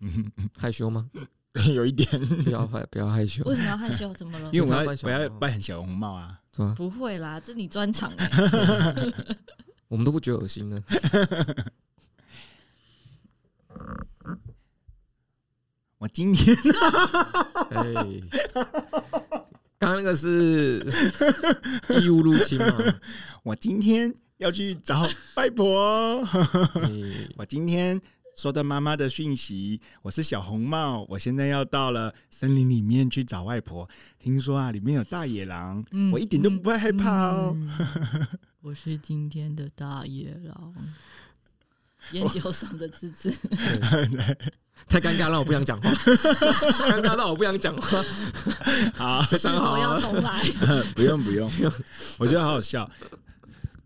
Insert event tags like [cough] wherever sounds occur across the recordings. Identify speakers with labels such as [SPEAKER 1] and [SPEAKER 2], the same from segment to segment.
[SPEAKER 1] [laughs] 害羞
[SPEAKER 2] 吗？[laughs] 有一点。
[SPEAKER 1] 不要害，不要害羞。
[SPEAKER 3] 为什么要害羞？怎么了？
[SPEAKER 2] 因为我要我要扮小红帽啊。
[SPEAKER 3] 不会啦，这你专长哎。[laughs]
[SPEAKER 1] 我们都不觉得恶心呢。
[SPEAKER 2] 我今天，
[SPEAKER 1] 哎，刚刚那个是义务入侵吗？
[SPEAKER 2] 我今天要去找外婆。我今天收到妈妈的讯息，我是小红帽，我现在要到了森林里面去找外婆。听说啊，里面有大野狼，嗯、我一点都不会害怕哦。嗯
[SPEAKER 3] 嗯、[laughs] 我是今天的大野狼，烟酒嗓的滋滋。[laughs]
[SPEAKER 1] 太尴尬，让我不想讲话。[laughs] 尴尬到我不想讲话。
[SPEAKER 2] 好，
[SPEAKER 3] 非常好，要重来。
[SPEAKER 2] 不用不用，我觉得好好笑。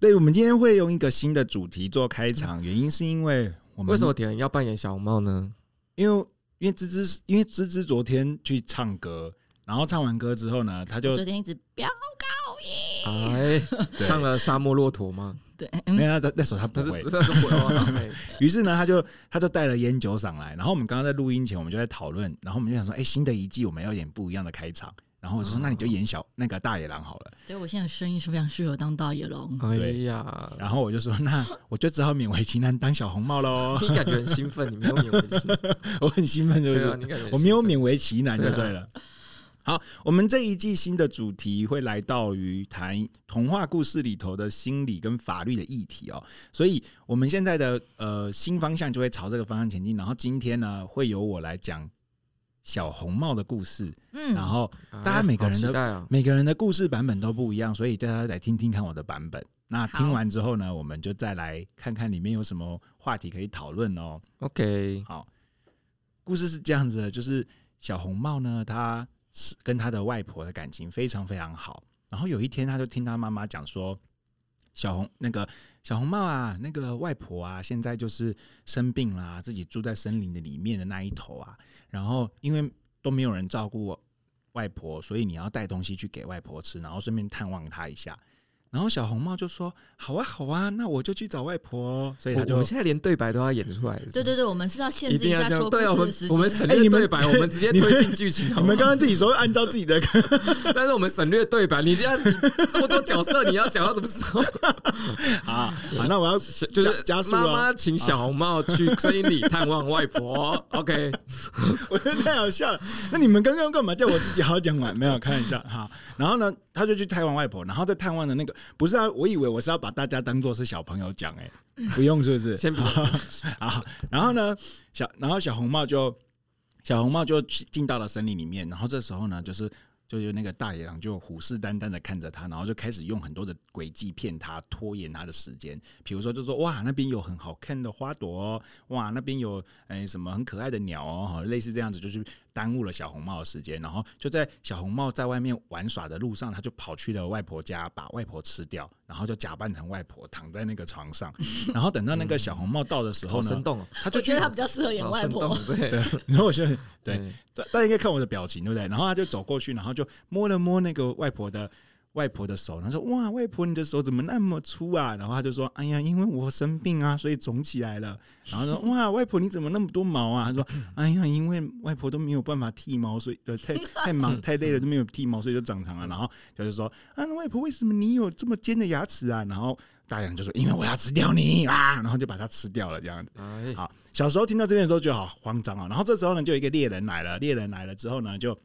[SPEAKER 2] 对，我们今天会用一个新的主题做开场，原因是因为我们
[SPEAKER 1] 为什么点要扮演小红帽呢？
[SPEAKER 2] 因为因为芝芝，因为芝芝昨天去唱歌，然后唱完歌之后呢，他就
[SPEAKER 3] 昨天一直飙高音，
[SPEAKER 1] 哎，唱了《沙漠骆驼》吗？
[SPEAKER 3] 对，
[SPEAKER 2] 没有那那首他不会，
[SPEAKER 1] 不是不会。[laughs]
[SPEAKER 2] 于是呢，他就他就带了烟酒上来，然后我们刚刚在录音前，我们就在讨论，然后我们就想说，哎，新的一季我们要演不一样的开场，然后我就说，那你就演小那个大野狼好了。
[SPEAKER 3] 对，我现在声音是非常适合当大野狼。
[SPEAKER 1] 哎呀，
[SPEAKER 2] 然后我就说，那我就只好勉为其难当小红帽喽。
[SPEAKER 1] 你感觉很兴奋，你没有勉为其难，[laughs]
[SPEAKER 2] 我很兴奋，对不对？我没有勉为其难就对了。好，我们这一季新的主题会来到于谈童话故事里头的心理跟法律的议题哦，所以我们现在的呃新方向就会朝这个方向前进。然后今天呢，会由我来讲小红帽的故事，嗯，然后大家每个人的每个人的故事版本都不一样，所以大家来听听看我的版本。那听完之后呢，我们就再来看看里面有什么话题可以讨论哦。
[SPEAKER 1] OK，
[SPEAKER 2] 好，故事是这样子的，就是小红帽呢，她。是跟她的外婆的感情非常非常好，然后有一天她就听她妈妈讲说，小红那个小红帽啊，那个外婆啊，现在就是生病啦，自己住在森林的里面的那一头啊，然后因为都没有人照顾外婆，所以你要带东西去给外婆吃，然后顺便探望她一下。然后小红帽就说：“好啊，好啊，那我就去找外婆。”所以他就，我们
[SPEAKER 1] 现在连对白都要演出来。
[SPEAKER 3] 对对对，我们是要限制一下说故事的时间。
[SPEAKER 1] 我们省略对白，我们直接推进剧情。[laughs]
[SPEAKER 2] 你们刚刚自己说按照自己的，[laughs]
[SPEAKER 1] 但是我们省略对白。你这样这么多角色，你要想到什么时候？
[SPEAKER 2] 好，[laughs] 好，那我要就是加速了。
[SPEAKER 1] 妈妈请小红帽去森林里探望外婆。OK，
[SPEAKER 2] 我觉得太好笑了。那你们刚刚干嘛叫我自己好好讲完？没有，开玩笑。好，然后呢，他就去探望外婆，然后在探望的那个。不是啊，我以为我是要把大家当做是小朋友讲，哎，不用是不是？
[SPEAKER 1] 先不用
[SPEAKER 2] 好，然后呢，小然后小红帽就小红帽就进到了森林里面，然后这时候呢，就是。就是那个大野狼就虎视眈眈的看着他，然后就开始用很多的诡计骗他，拖延他的时间。比如说，就说哇，那边有很好看的花朵哦，哇，那边有哎什么很可爱的鸟哦，类似这样子，就是耽误了小红帽的时间。然后就在小红帽在外面玩耍的路上，他就跑去了外婆家，把外婆吃掉，然后就假扮成外婆躺在那个床上。[laughs] 然后等到那个小红帽到的时候呢，
[SPEAKER 1] 生动，
[SPEAKER 2] 他就觉得
[SPEAKER 3] 他比较适合演外婆。
[SPEAKER 2] 对，然后我觉得对，大家应该看我的表情，对不对？然后他就走过去，然后。就摸了摸那个外婆的外婆的手，他说：“哇，外婆你的手怎么那么粗啊？”然后他就说：“哎呀，因为我生病啊，所以肿起来了。”然后说：“哇，外婆你怎么那么多毛啊？”他说：“哎呀，因为外婆都没有办法剃毛，所以呃太太忙 [laughs] 太累了都没有剃毛，所以就长长了。”然后就是说：“啊，外婆为什么你有这么尖的牙齿啊？”然后大人就说：“因为我要吃掉你啊！”然后就把它吃掉了这样子。好，小时候听到这边的时候觉得好慌张啊。然后这时候呢，就有一个猎人来了。猎人来了之后呢，就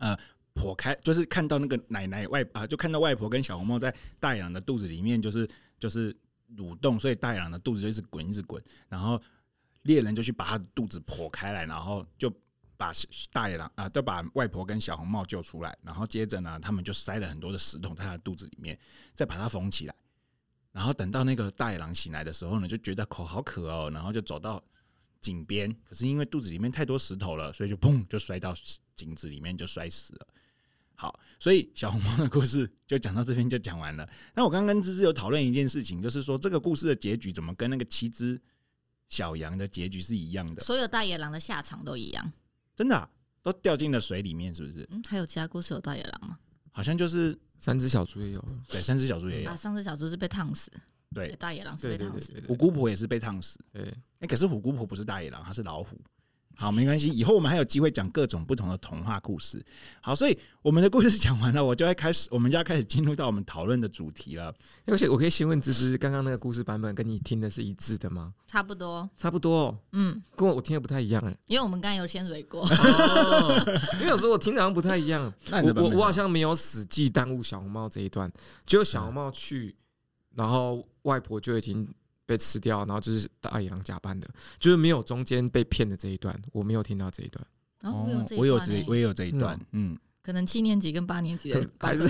[SPEAKER 2] 呃。剖开就是看到那个奶奶外啊，就看到外婆跟小红帽在大野狼的肚子里面，就是就是蠕动，所以大野狼的肚子就一直滚一直滚。然后猎人就去把他的肚子剖开来，然后就把大野狼啊，都把外婆跟小红帽救出来。然后接着呢，他们就塞了很多的石头在他的肚子里面，再把它缝起来。然后等到那个大野狼醒来的时候呢，就觉得口好渴哦，然后就走到井边，可是因为肚子里面太多石头了，所以就砰就摔到井子里面就摔死了。好，所以小红帽的故事就讲到这边就讲完了。那我刚刚跟芝芝有讨论一件事情，就是说这个故事的结局怎么跟那个七只小羊的结局是一样的？
[SPEAKER 3] 所有大野狼的下场都一样，
[SPEAKER 2] 真的、啊、都掉进了水里面，是不是？
[SPEAKER 3] 嗯，还有其他故事有大野狼吗？
[SPEAKER 2] 好像就是
[SPEAKER 1] 三只小猪也有，
[SPEAKER 2] 对，三只小猪也有。
[SPEAKER 3] 啊，三只小猪是被烫死，
[SPEAKER 2] 对，
[SPEAKER 3] 大野狼是被烫死，
[SPEAKER 2] 虎姑婆也是被烫死，
[SPEAKER 1] 对。
[SPEAKER 2] 哎、欸，可是虎姑婆不是大野狼，她是老虎。好，没关系，以后我们还有机会讲各种不同的童话故事。好，所以我们的故事讲完了，我就会开始，我们就要开始进入到我们讨论的主题了。
[SPEAKER 1] 而且我可以先问芝芝，刚刚那个故事版本跟你听的是一致的吗？
[SPEAKER 3] 差不多，
[SPEAKER 1] 差不多、哦。
[SPEAKER 3] 嗯，
[SPEAKER 1] 跟我我听的不太一样哎，
[SPEAKER 3] 因为我们刚刚有先蕊过。
[SPEAKER 1] 哦、[laughs] 因为有时候我听的好像不太一样。
[SPEAKER 2] 那
[SPEAKER 1] 我我我好像没有死记耽误小红帽这一段，只有小红帽去，然后外婆就已经。被吃掉，然后就是大野狼假扮的，就是没有中间被骗的这一段，我没有听到这一段。
[SPEAKER 3] 哦，
[SPEAKER 2] 我有这，我也有这一段，嗯，
[SPEAKER 3] 可能七年级跟八年级的 [laughs] 还是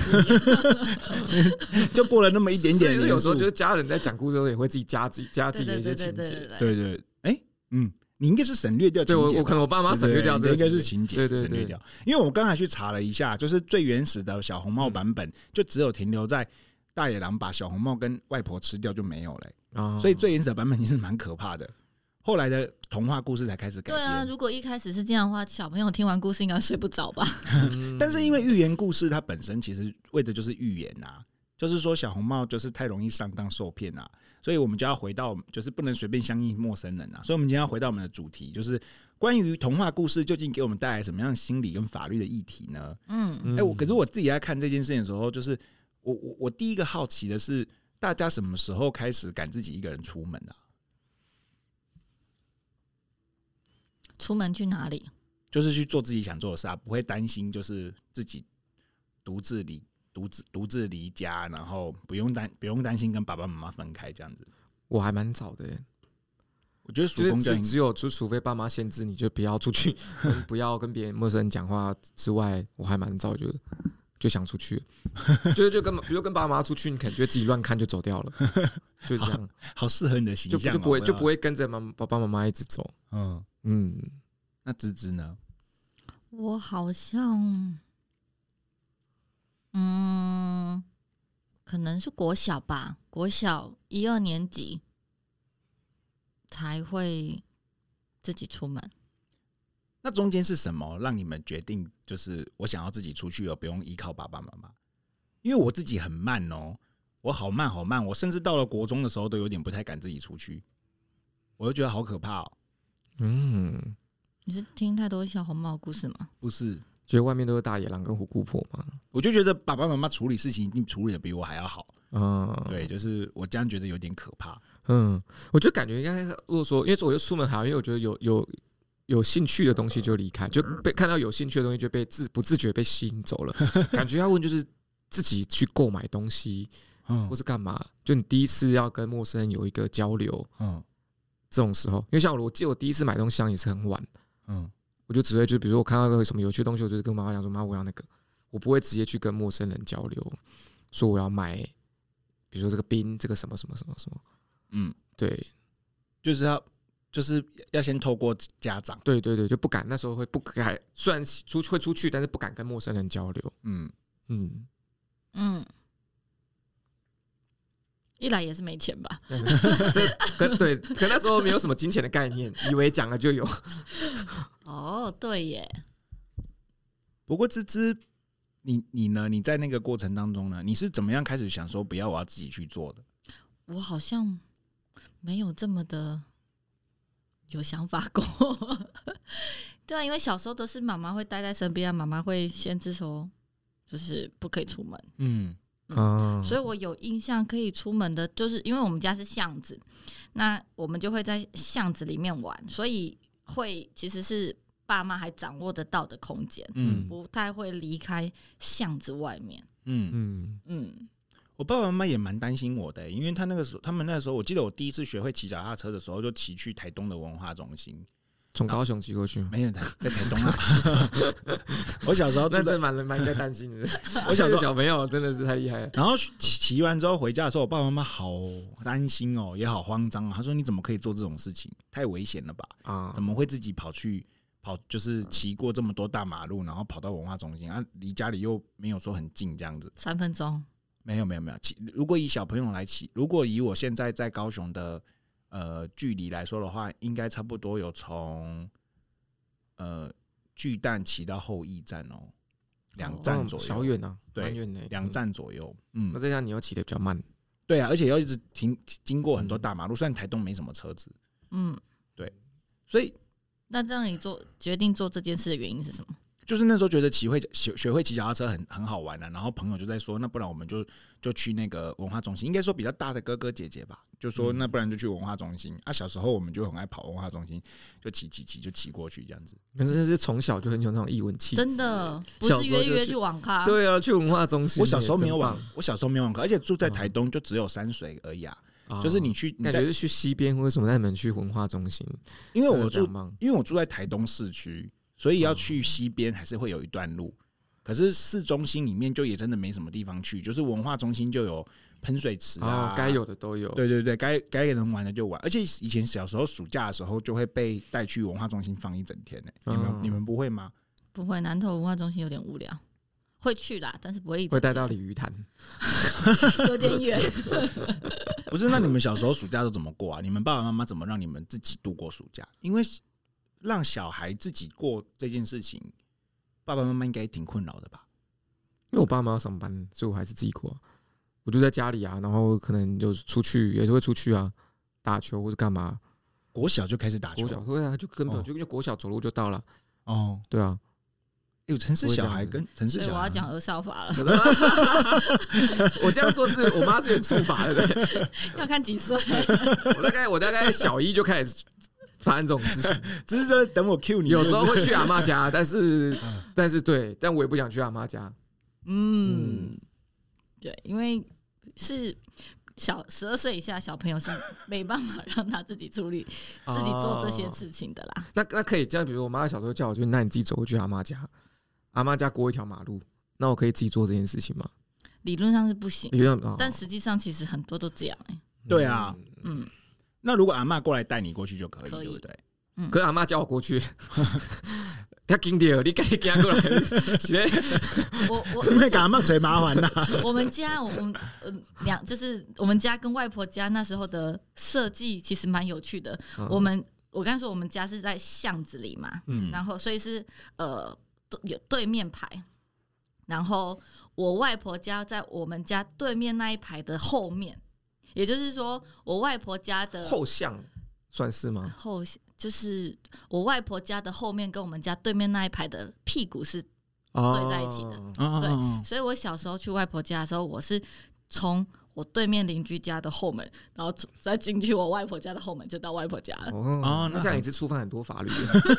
[SPEAKER 3] [laughs]
[SPEAKER 2] 就过了那么一点点。
[SPEAKER 1] 有时候就是家人在讲故事的时候也会自己加自己加自己的一些情节。
[SPEAKER 2] 对对，哎，嗯，你应该是省略掉情节，
[SPEAKER 1] 对我可能我爸妈省略掉，这应该是情节，
[SPEAKER 2] 对对对，因为我刚才去查了一下，就是最原始的小红帽版本，就只有停留在大野狼把小红帽跟外婆吃掉就没有了。哦，所以最原始的版本其实蛮可怕的，后来的童话故事才开始改变。
[SPEAKER 3] 对啊，如果一开始是这样的话，小朋友听完故事应该睡不着吧？
[SPEAKER 2] 但是因为寓言故事它本身其实为的就是寓言呐，就是说小红帽就是太容易上当受骗啊，所以我们就要回到，就是不能随便相信陌生人啊。所以我们今天要回到我们的主题，就是关于童话故事究竟给我们带来什么样的心理跟法律的议题呢？嗯，哎，我可是我自己在看这件事情的时候，就是我我我第一个好奇的是。大家什么时候开始敢自己一个人出门啊？
[SPEAKER 3] 出门去哪里？
[SPEAKER 2] 就是去做自己想做的事啊，不会担心就是自己独自离独自独自离家，然后不用担不用担心跟爸爸妈妈分开这样子。
[SPEAKER 1] 我还蛮早的，
[SPEAKER 2] 我觉得属
[SPEAKER 1] 公就只有就除非爸妈限制你就不要出去，[laughs] 不要跟别人陌生人讲话之外，我还蛮早就。就想出去，[laughs] 就是就跟比如跟爸妈出去，你可能觉得自己乱看就走掉了，就这样，[laughs]
[SPEAKER 2] 好适合你的形象，
[SPEAKER 1] 就就不会就不会跟着妈爸爸妈妈一直走。嗯嗯，
[SPEAKER 2] 那芝芝呢？
[SPEAKER 3] 我好像，嗯，可能是国小吧，国小一二年级才会自己出门。
[SPEAKER 2] 那中间是什么让你们决定，就是我想要自己出去，而不用依靠爸爸妈妈？因为我自己很慢哦，我好慢好慢，我甚至到了国中的时候都有点不太敢自己出去，我就觉得好可怕哦。
[SPEAKER 1] 嗯，
[SPEAKER 3] 你是听太多小红帽故事吗？
[SPEAKER 2] 不是，
[SPEAKER 1] 觉得外面都是大野狼跟虎姑婆吗？
[SPEAKER 2] 我就觉得爸爸妈妈处理事情一定处理的比我还要好。嗯，对，就是我这样觉得有点可怕。
[SPEAKER 1] 嗯，我就感觉应该如果说，因为我就出门好，因为我觉得有有。有兴趣的东西就离开，就被看到有兴趣的东西就被自不自觉被吸引走了。[laughs] 感觉要问就是自己去购买东西，嗯，或是干嘛？就你第一次要跟陌生人有一个交流，嗯，这种时候，因为像我，我记得我第一次买东西也是很晚，嗯，我就只会就比如说我看到个什么有趣的东西，我就是跟妈妈讲说妈，我要那个，我不会直接去跟陌生人交流，说我要买，比如说这个冰，这个什么什么什么什么，嗯，对，
[SPEAKER 2] 就是要。就是要先透过家长，
[SPEAKER 1] 对对对，就不敢那时候会不敢，虽然出会出去，但是不敢跟陌生人交流。嗯嗯
[SPEAKER 3] 嗯，一来也是没钱吧？
[SPEAKER 1] 对，[laughs] 对，可那时候没有什么金钱的概念，以为讲了就有。[laughs]
[SPEAKER 3] 哦，对耶。
[SPEAKER 2] 不过芝芝，你你呢？你在那个过程当中呢？你是怎么样开始想说不要我要自己去做的？
[SPEAKER 3] 我好像没有这么的。有想法过，对啊，因为小时候都是妈妈会待在身边啊，妈妈会限制说，就是不可以出门，嗯。嗯，所以我有印象可以出门的，就是因为我们家是巷子，那我们就会在巷子里面玩，所以会其实是爸妈还掌握得到的空间，嗯，不太会离开巷子外面，嗯嗯。
[SPEAKER 2] 嗯。我爸爸妈妈也蛮担心我的，因为他那个时候，他们那个时候，我记得我第一次学会骑脚踏车的时候，就骑去台东的文化中心，
[SPEAKER 1] 从高雄骑过去，
[SPEAKER 2] 没有在在台东啊。[laughs] 我小时候真的蛮蛮应该担心的。[laughs] 我小时候 [laughs] 小朋友真的是太厉害了。然后骑骑完之后回家的时候，我爸爸妈妈好担心哦，也好慌张啊。他说：“你怎么可以做这种事情？太危险了吧？啊，怎么会自己跑去跑？就是骑过这么多大马路，然后跑到文化中心啊？离家里又没有说很近，这样子，
[SPEAKER 3] 三分钟。”
[SPEAKER 2] 没有没有没有，如果以小朋友来骑，如果以我现在在高雄的呃距离来说的话，应该差不多有从呃巨蛋骑到后驿站哦，两站左右，
[SPEAKER 1] 小远啊，
[SPEAKER 2] 对，两站左右。嗯，
[SPEAKER 1] 那这样你要骑的比较慢，
[SPEAKER 2] 对啊，而且要一直停经过很多大马路，虽然台东没什么车子，嗯，对，所以
[SPEAKER 3] 那让你做决定做这件事的原因是什么？
[SPEAKER 2] 就是那时候觉得骑会学学会骑脚踏车很很好玩的、啊，然后朋友就在说，那不然我们就就去那个文化中心，应该说比较大的哥哥姐姐吧，就说那不然就去文化中心。啊，小时候我们就很爱跑文化中心，就骑骑骑就骑过去这样子。
[SPEAKER 1] 反正是从小就很有那种异文气质，
[SPEAKER 3] 真的不是约约去网咖，
[SPEAKER 1] 对啊，去文化中心。
[SPEAKER 2] 我小时候没有网，我小时候没有网咖，而且住在台东就只有山水而已啊。哦、就是你去，
[SPEAKER 1] 感觉是去西边，为什么带你们去文化中心？
[SPEAKER 2] 因为我住，因为我住在台东市区。所以要去西边还是会有一段路，可是市中心里面就也真的没什么地方去，就是文化中心就有喷水池啊，
[SPEAKER 1] 该有的都有。
[SPEAKER 2] 对对对，该该能玩的就玩。而且以前小时候暑假的时候就会被带去文化中心放一整天呢。你们你们不会吗？
[SPEAKER 3] 不会，南投文化中心有点无聊，会去啦，但是不会一直
[SPEAKER 1] 会带到鲤鱼潭，[laughs] [laughs]
[SPEAKER 3] 有点远。
[SPEAKER 2] 不是，那你们小时候暑假都怎么过啊？你们爸爸妈妈怎么让你们自己度过暑假？因为。让小孩自己过这件事情，爸爸妈妈应该挺困扰的吧？
[SPEAKER 1] 因为我爸妈要上班，所以我还是自己过。我就在家里啊，然后可能就出去，也是会出去啊，打球或者干嘛。
[SPEAKER 2] 国小就开始打球，
[SPEAKER 1] 国小对啊，就根本就因为国小走路就到了。
[SPEAKER 2] 哦，
[SPEAKER 1] 对啊，
[SPEAKER 2] 有城市小孩跟城市小孩，
[SPEAKER 3] 所以我要讲儿少法了。[laughs]
[SPEAKER 1] 我这样做是我妈是有处罚的，[laughs]
[SPEAKER 3] 要看几岁。[laughs]
[SPEAKER 1] 我大概我大概小一就开始。发生这种事情，[laughs]
[SPEAKER 2] 只是说等我 Q 你，
[SPEAKER 1] 有时候会去阿妈家，但是，但是对，但我也不想去阿妈家。
[SPEAKER 3] 嗯，对，因为是小十二岁以下小朋友是没办法让他自己处理、[laughs] 自己做这些事情的啦。
[SPEAKER 1] 那那可以这样，比如我妈小时候叫我去，那你自己走过去阿妈家，阿妈家过一条马路，那我可以自己做这件事情吗？
[SPEAKER 3] 理论上是不行，
[SPEAKER 1] 理论上，
[SPEAKER 3] 但实际上其实很多都这样哎。
[SPEAKER 2] 对啊，嗯。那如果阿妈过来带你过去就可以，可以对不对？
[SPEAKER 1] 嗯，可是阿妈叫我过去，[laughs] 要紧点，你赶紧赶过来。[laughs]
[SPEAKER 3] 我我 [laughs]
[SPEAKER 2] 那个阿妈最麻烦了。
[SPEAKER 3] 我们家，我们呃两就是我们家跟外婆家那时候的设计其实蛮有趣的。嗯、我们我刚才说我们家是在巷子里嘛，嗯，然后所以是呃有对面排，然后我外婆家在我们家对面那一排的后面。也就是说，我外婆家的
[SPEAKER 1] 后巷算是吗？
[SPEAKER 3] 后就是我外婆家的后面，跟我们家对面那一排的屁股是对在一起的。哦、对，所以我小时候去外婆家的时候，我是从我对面邻居家的后门，然后再进去我外婆家的后门，就到外婆家了。
[SPEAKER 1] 哦，那这样也是触犯很多法律，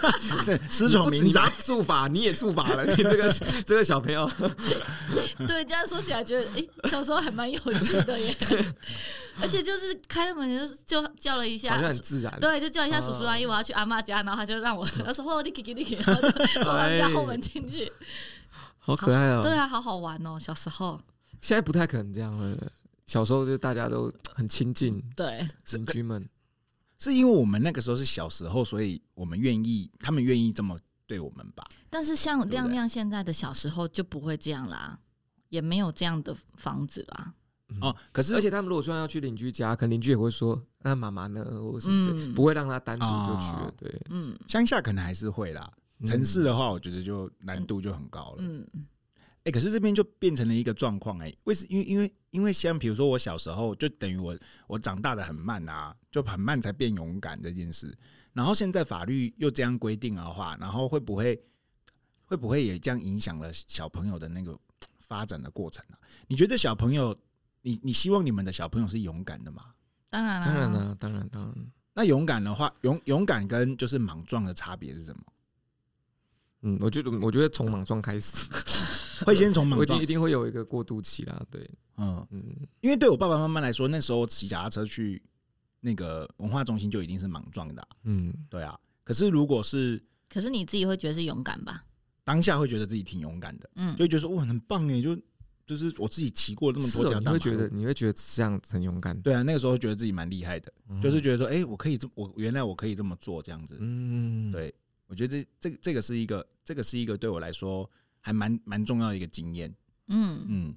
[SPEAKER 1] [laughs]
[SPEAKER 2] 私闯民宅，
[SPEAKER 1] 触法你也触法了，你这个这个小朋友。
[SPEAKER 3] 对，这样说起来觉得，哎、欸，小时候还蛮有趣的耶。而且就是开了门就就叫了一下，
[SPEAKER 1] 好像很自然。
[SPEAKER 3] 对，就叫一下叔叔阿姨，我要去阿妈家，然后他就让我，他说：“哦，你给给你给。”然后就从他们家后门进去，
[SPEAKER 1] 好可爱哦。
[SPEAKER 3] 对啊，好好玩哦，小时候。
[SPEAKER 1] 现在不太可能这样了。小时候就大家都很亲近，
[SPEAKER 3] 对
[SPEAKER 1] 邻居们，
[SPEAKER 2] 是因为我们那个时候是小时候，所以我们愿意，他们愿意这么对我们吧。
[SPEAKER 3] 但是像亮亮现在的小时候就不会这样啦，也没有这样的房子啦。
[SPEAKER 1] 哦，可是而且他们如果说要去邻居家，可能邻居也会说：“那妈妈呢？”或什么不会让他单独就去了。对，
[SPEAKER 3] 嗯，
[SPEAKER 2] 乡下可能还是会啦，城市的话，我觉得就难度就很高了。嗯。哎、欸，可是这边就变成了一个状况哎，为什？因为因为因为像比如说我小时候就等于我我长大的很慢啊，就很慢才变勇敢这件事。然后现在法律又这样规定的话，然后会不会会不会也这样影响了小朋友的那个发展的过程呢、啊？你觉得小朋友，你你希望你们的小朋友是勇敢的吗？
[SPEAKER 3] 当然了，
[SPEAKER 1] 当然了，当然当然。
[SPEAKER 2] 那勇敢的话，勇勇敢跟就是莽撞的差别是什么？
[SPEAKER 1] 嗯，我觉得我觉得从莽撞开始。[laughs]
[SPEAKER 2] 会先从莽撞，
[SPEAKER 1] 一定会有一个过渡期啦。对，
[SPEAKER 2] 嗯嗯，因为对我爸爸妈妈来说，那时候骑脚踏车去那个文化中心就一定是莽撞的、啊。嗯，对啊。可是如果是，
[SPEAKER 3] 可是你自己会觉得是勇敢吧？
[SPEAKER 2] 当下会觉得自己挺勇敢的。嗯，就会觉得说哇，很棒哎，就就是我自己骑过那么多条、哦，
[SPEAKER 1] 你会觉得你会觉得这样子很勇敢。
[SPEAKER 2] 对啊，那个时候觉得自己蛮厉害的，嗯、就是觉得说，哎、欸，我可以这，我原来我可以这么做这样子。嗯，对，我觉得这这这个是一个，这个是一个对我来说。还蛮蛮重要的一个经验，嗯嗯，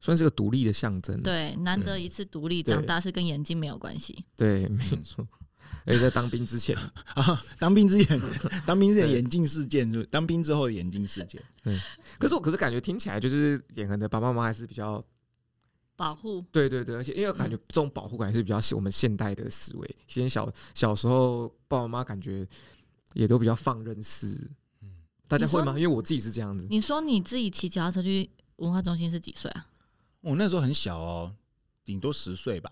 [SPEAKER 1] 算是个独立的象征。
[SPEAKER 3] 对，难得一次独立，长大是跟眼睛没有关系。
[SPEAKER 1] 对，没错。而且在当兵之前 [laughs]
[SPEAKER 2] 啊，当兵之前，[laughs] 当兵之前眼镜事件，就当兵之后的眼镜事件。对，
[SPEAKER 1] 可是我可是感觉听起来就是眼恒的爸爸妈妈还是比较
[SPEAKER 3] 保护。对
[SPEAKER 1] 对对，而且因为我感觉这种保护感是比较我们现代的思维。以前小小时候，爸爸妈妈感觉。也都比较放任式。大家会吗？因为我自己是这样子。
[SPEAKER 3] 你说你自己骑脚踏车去文化中心是几岁啊？
[SPEAKER 2] 我那时候很小哦，顶多十岁吧。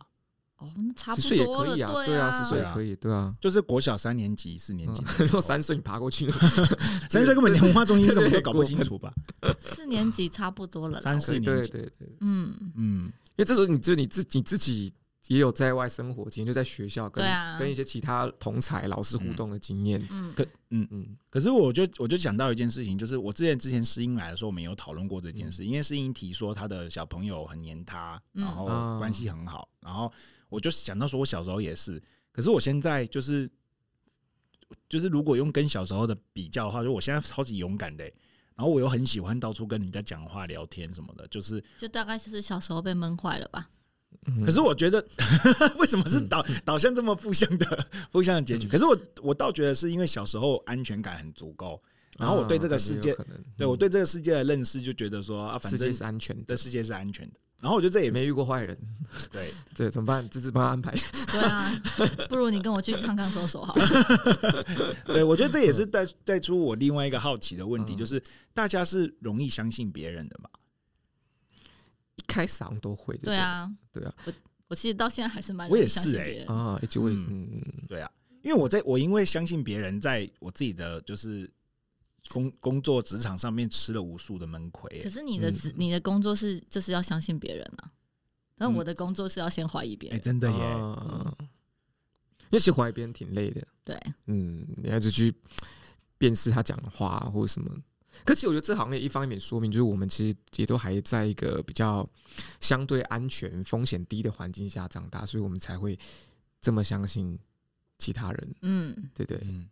[SPEAKER 3] 哦，那差不多。
[SPEAKER 1] 十岁也可以啊，对啊，十岁也可以，对啊，
[SPEAKER 2] 就是国小三年级、四年级。[laughs]
[SPEAKER 1] 如果三岁你爬过去，[laughs]
[SPEAKER 2] 三岁根本连文化中心什么都搞不清楚吧？
[SPEAKER 3] 四年级差不多了，
[SPEAKER 2] 三四年级，
[SPEAKER 1] 对对对，
[SPEAKER 3] 嗯
[SPEAKER 1] 嗯，因为这时候你就你自你自己。也有在外生活经验，就在学校跟跟一些其他同才老师互动的经验。
[SPEAKER 2] 嗯，可嗯嗯，可是我就我就想到一件事情，就是我之前之前诗音来的时候，我们有讨论过这件事。因为诗音提说他的小朋友很黏他，然后关系很好，然后我就想到说，我小时候也是。可是我现在就是就是如果用跟小时候的比较的话，就我现在超级勇敢的，然后我又很喜欢到处跟人家讲话聊天什么的，就是
[SPEAKER 3] 就大概就是小时候被闷坏了吧。
[SPEAKER 2] 可是我觉得，[laughs] 为什么是导导向这么负向的 [laughs] 负向的结局？可是我我倒觉得是因为小时候安全感很足够，然后我对这个世界，对我对这个世界的认识就觉得说啊，反正世界是安全的，世界是安全的。然后我觉得这也
[SPEAKER 1] 没遇过坏人，[laughs]
[SPEAKER 2] 对
[SPEAKER 1] 对，怎么办？这次帮他安排。
[SPEAKER 3] 对啊，不如你跟我去看看搜索好了。
[SPEAKER 2] 对，我觉得这也是带带出我另外一个好奇的问题，就是大家是容易相信别人的嘛？
[SPEAKER 1] 一开始好像都会，
[SPEAKER 3] 对啊，
[SPEAKER 1] 对啊，
[SPEAKER 3] 我我其实到现在还是蛮
[SPEAKER 2] 我也是哎
[SPEAKER 1] 啊，就会
[SPEAKER 2] 嗯，对啊，因为我在我因为相信别人，在我自己的就是工工作职场上面吃了无数的闷亏。
[SPEAKER 3] 可是你的职你的工作是就是要相信别人啊，但我的工作是要先怀疑别人，
[SPEAKER 2] 哎，真的耶，
[SPEAKER 1] 因为其实怀疑别人挺累的，
[SPEAKER 3] 对，
[SPEAKER 1] 嗯，你还是去辨识他讲的话或者什么。可是我觉得这行业一方面说明，就是我们其实也都还在一个比较相对安全、风险低的环境下长大，所以我们才会这么相信其他人。嗯，对对，嗯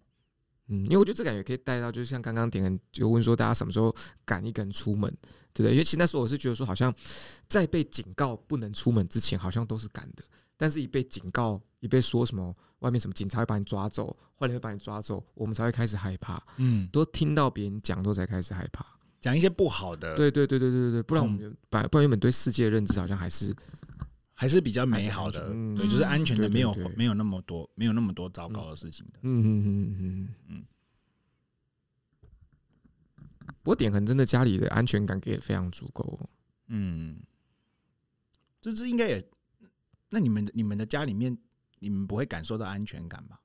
[SPEAKER 1] 嗯，因为我觉得这感觉可以带到，就是像刚刚点人就问说，大家什么时候敢一个人出门，对不对？因为其实那时候我是觉得说，好像在被警告不能出门之前，好像都是敢的。但是，一被警告，一被说什么外面什么警察会把你抓走，坏人会把你抓走，我们才会开始害怕。嗯，都听到别人讲，都才开始害怕，
[SPEAKER 2] 讲一些不好的。
[SPEAKER 1] 对对对对对对，不然我们把不然原本对世界的认知好像还是
[SPEAKER 2] 还是比较美好的，对，就是安全的，没有没有那么多没有那么多糟糕的事情的。嗯嗯嗯嗯嗯。
[SPEAKER 1] 不过点可能真的家里的安全感给的非常足够。
[SPEAKER 2] 嗯，这这应该也。那你们的你们的家里面，你们不会感受到安全感吧？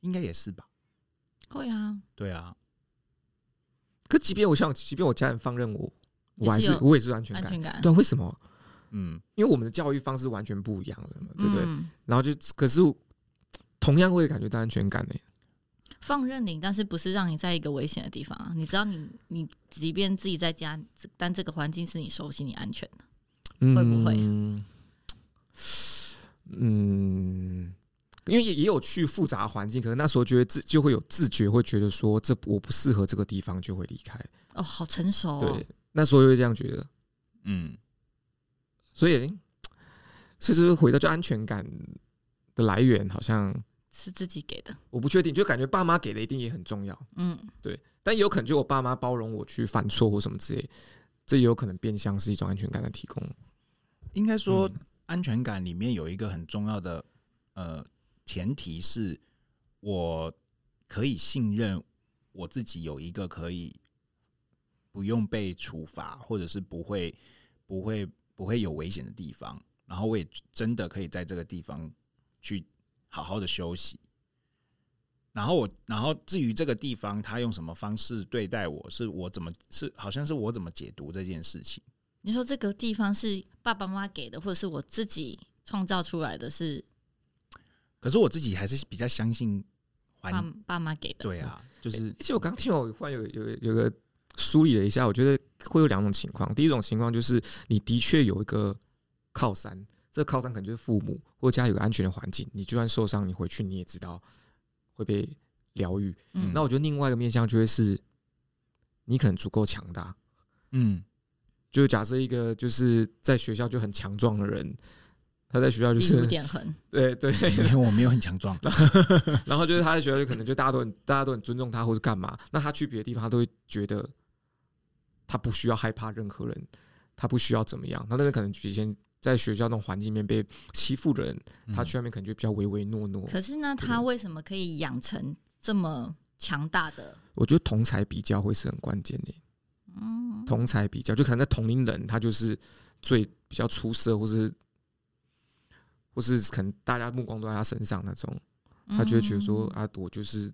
[SPEAKER 2] 应该也是吧。
[SPEAKER 3] 会啊，
[SPEAKER 2] 对啊。
[SPEAKER 1] 可即便我像，即便我家人放任我，我还是我也是安全感。安全感。对啊，为什么？嗯，因为我们的教育方式完全不一样了嘛，对不对？嗯、然后就可是同样会感觉到安全感呢。
[SPEAKER 3] 放任你，但是不是让你在一个危险的地方啊？你知道你，你你即便自己在家，但这个环境是你熟悉、你安全的，嗯、会不会？
[SPEAKER 1] 嗯，因为也也有去复杂环境，可能那时候觉得自就会有自觉，会觉得说这我不适合这个地方，就会离开。
[SPEAKER 3] 哦，好成熟哦。
[SPEAKER 1] 对，那时候就会这样觉得。嗯，所以，其实回到就安全感的来源，好像
[SPEAKER 3] 是自己给的。
[SPEAKER 1] 我不确定，就感觉爸妈给的一定也很重要。嗯，对，但也有可能就我爸妈包容我去犯错或什么之类，这也有可能变相是一种安全感的提供。
[SPEAKER 2] 应该说。安全感里面有一个很重要的呃前提是，我可以信任我自己有一个可以不用被处罚，或者是不会不会不会有危险的地方，然后我也真的可以在这个地方去好好的休息。然后我，然后至于这个地方他用什么方式对待我，是我怎么是好像是我怎么解读这件事情。
[SPEAKER 3] 你说这个地方是爸爸妈妈给的，或者是我自己创造出来的是？
[SPEAKER 2] 可是我自己还是比较相信
[SPEAKER 3] 爸爸妈给的。
[SPEAKER 2] 对啊，就是
[SPEAKER 1] 其实我刚听，我忽然有有有个梳理了一下，我觉得会有两种情况。第一种情况就是你的确有一个靠山，这个靠山可能就是父母或家有个安全的环境，你就算受伤，你回去你也知道会被疗愈。嗯，那我觉得另外一个面向就会是你可能足够强大。嗯。就假设一个就是在学校就很强壮的人，他在学校就是
[SPEAKER 3] 有点
[SPEAKER 1] 狠，对对，
[SPEAKER 2] 因为我没有很强壮，[laughs]
[SPEAKER 1] 然后就是他在学校就可能就大家都很大家都很尊重他或者干嘛，那他去别的地方他都会觉得他不需要害怕任何人，他不需要怎么样，那但是可能以前在学校那种环境里面被欺负的人，他去外面可能就比较唯唯诺诺。
[SPEAKER 3] 可是呢，他为什么可以养成这么强大的？
[SPEAKER 1] 我觉得同才比较会是很关键的。嗯，同才比较就可能在同龄人，他就是最比较出色，或是或是可能大家目光都在他身上那种，他就会觉得说啊，我就是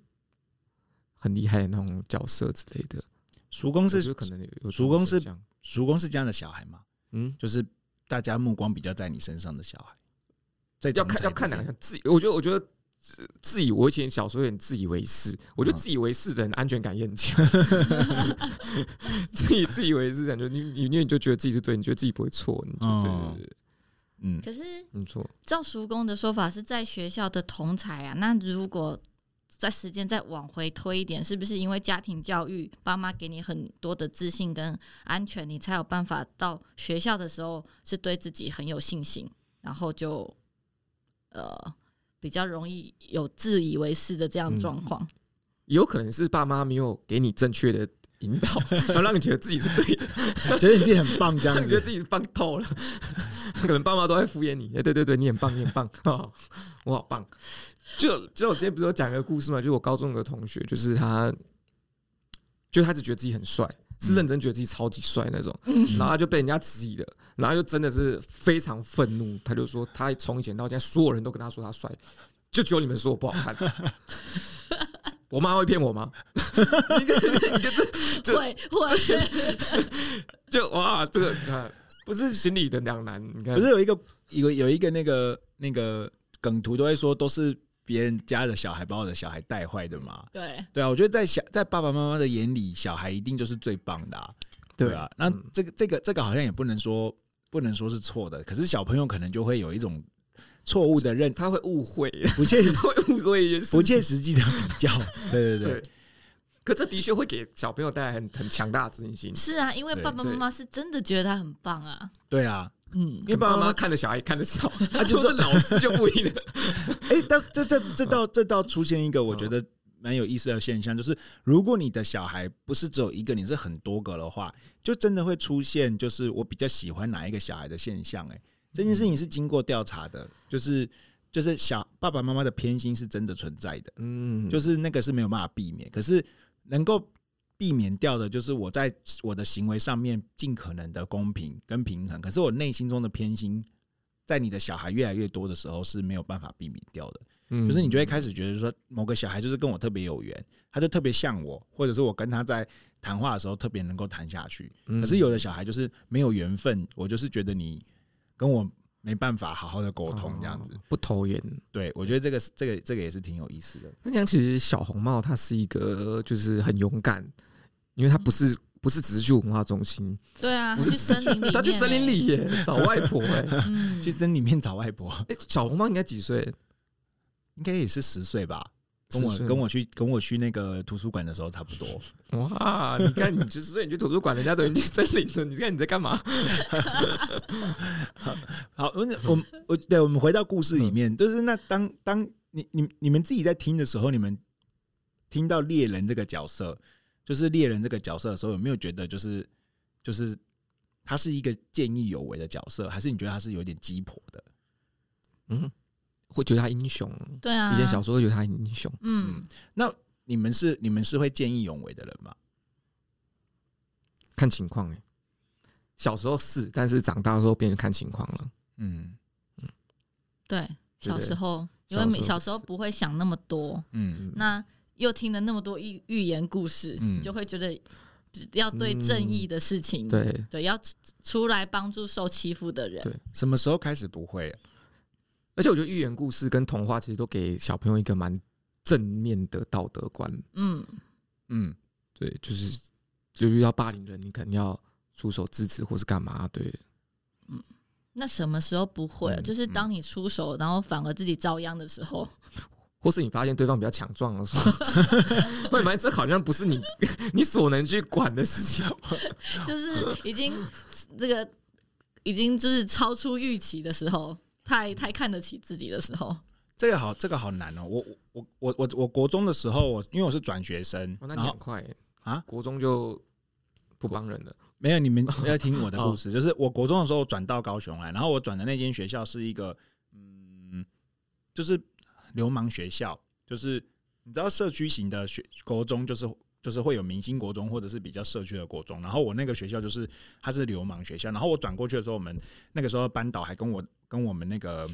[SPEAKER 1] 很厉害的那种角色之类的。
[SPEAKER 2] 叔公是
[SPEAKER 1] 可能有
[SPEAKER 2] 叔公是叔公是这样的小孩嘛？
[SPEAKER 1] 嗯，
[SPEAKER 2] 就是大家目光比较在你身上的小孩。
[SPEAKER 1] 要看要看两个自，我觉得我觉得自自以我以前小时候有点自以为是，我觉得自以为是的人安全感也很强。[laughs] 自己自以为是，感觉你你因为你就觉得自己是对，你觉得自己不会错，你觉得
[SPEAKER 2] 嗯，
[SPEAKER 3] 可是
[SPEAKER 1] 没错。
[SPEAKER 3] 照叔公的说法是在学校的同才啊，那如果在时间再往回推一点，是不是因为家庭教育，爸妈给你很多的自信跟安全，你才有办法到学校的时候是对自己很有信心，然后就。呃，比较容易有自以为是的这样状况，嗯，
[SPEAKER 1] 有可能是爸妈没有给你正确的引导，[laughs] 然后让你觉得自己是对的，
[SPEAKER 2] 觉得你自己很棒，这样子 [laughs]
[SPEAKER 1] 觉得自己棒透了。可能爸妈都在敷衍你，哎，对对对，你很棒，你很棒，[laughs] 哦，我好棒。就就我之前不是有讲一个故事嘛，就是我高中有个同学，就是他，就他只觉得自己很帅。是认真觉得自己超级帅那种，然后他就被人家质疑了，然后就真的是非常愤怒，他就说他从以前到现在，所有人都跟他说他帅，就只有你们说我不好看。[laughs] 我妈会骗我吗？你看，你这
[SPEAKER 3] 会会，[laughs]
[SPEAKER 1] 就哇，这个看不是心理的两难。你看，
[SPEAKER 2] 不是有一个有有一个那个那个梗图都会说都是。别人家的小孩把我的小孩带坏的嘛？
[SPEAKER 3] 对
[SPEAKER 2] 对啊，我觉得在小在爸爸妈妈的眼里，小孩一定就是最棒的啊，对啊。那这个这个这个好像也不能说不能说是错的，可是小朋友可能就会有一种错误的认，
[SPEAKER 1] 他会误会，
[SPEAKER 2] 不切实
[SPEAKER 1] 会误会，
[SPEAKER 2] 不切实际的比较。[laughs] 对对对，
[SPEAKER 1] 对，可这的确会给小朋友带来很很强大的自信心。
[SPEAKER 3] 是啊，因为爸爸妈妈是真的觉得他很棒啊。
[SPEAKER 2] 对啊。
[SPEAKER 3] 嗯，
[SPEAKER 1] 因为爸爸妈妈看的小孩看的少，[laughs] 他就是老师就不一定。[laughs]
[SPEAKER 2] 哎，但这这这倒这倒出现一个我觉得蛮有意思的现象，就是如果你的小孩不是只有一个，你是很多个的话，就真的会出现就是我比较喜欢哪一个小孩的现象。哎，这件事情是经过调查的，就是就是小爸爸妈妈的偏心是真的存在的。嗯，就是那个是没有办法避免，可是能够。避免掉的就是我在我的行为上面尽可能的公平跟平衡，可是我内心中的偏心，在你的小孩越来越多的时候是没有办法避免掉的。嗯，就是你就会开始觉得说，某个小孩就是跟我特别有缘，他就特别像我，或者是我跟他在谈话的时候特别能够谈下去。可是有的小孩就是没有缘分，我就是觉得你跟我没办法好好的沟通，这样子
[SPEAKER 1] 不投缘。
[SPEAKER 2] 对，我觉得这个这个这个也是挺有意思的。
[SPEAKER 1] 那讲其实小红帽他是一个就是很勇敢。因为他不是不是只是去文化中心，
[SPEAKER 3] 对啊，去森林里，
[SPEAKER 1] 他 [laughs] 去森林里耶，找外婆哎，[laughs]
[SPEAKER 2] 去森林里面找外婆。
[SPEAKER 1] 哎，[laughs] 小红帽应该几岁？
[SPEAKER 2] 应该也是十岁吧？跟我跟我去跟我去那个图书馆的时候差不多。[laughs]
[SPEAKER 1] 哇，你看你就是岁你去图书馆，人家都已经去森林了，你看你在干嘛？[laughs]
[SPEAKER 2] 好，我我我对，我们回到故事里面，就是那当当你你你们自己在听的时候，你们听到猎人这个角色。就是猎人这个角色的时候，有没有觉得就是就是他是一个见义勇为的角色，还是你觉得他是有点鸡婆的？
[SPEAKER 1] 嗯，会觉得他英雄。
[SPEAKER 3] 对啊，
[SPEAKER 1] 以前小时候会觉得他英雄。
[SPEAKER 3] 嗯，
[SPEAKER 2] 那你们是你们是会见义勇为的人吗？
[SPEAKER 1] 看情况哎，小时候是，但是长大的时候变成看情况了。嗯
[SPEAKER 3] 嗯，对，小时候因为小时候不会想那么多。嗯，那。又听了那么多寓寓言故事，嗯、就会觉得要对正义的事情，嗯、对对，要出来帮助受欺负的人。对，
[SPEAKER 2] 什么时候开始不会、啊？
[SPEAKER 1] 而且我觉得寓言故事跟童话其实都给小朋友一个蛮正面的道德观。
[SPEAKER 3] 嗯
[SPEAKER 1] 嗯，对，就是就遇到霸凌人，你肯定要出手制止或是干嘛？对，
[SPEAKER 3] 嗯，那什么时候不会、啊？嗯、就是当你出手，然后反而自己遭殃的时候。[laughs]
[SPEAKER 1] 或是你发现对方比较强壮的时候，会发现这好像不是你 [laughs] 你所能去管的事情，[laughs]
[SPEAKER 3] 就是已经这个已经就是超出预期的时候，太太看得起自己的时候，
[SPEAKER 2] 这个好这个好难哦。我我我我我国中的时候，我因为我是转学生，
[SPEAKER 1] 哦、那你很快啊，国中就不帮人了。
[SPEAKER 2] 没有，你们要听我的故 [laughs] 事，就是我国中的时候转到高雄来，然后我转的那间学校是一个嗯，就是。流氓学校就是你知道社区型的学国中就是就是会有明星国中或者是比较社区的国中，然后我那个学校就是它是流氓学校，然后我转过去的时候，我们那个时候班导还跟我跟我们那个。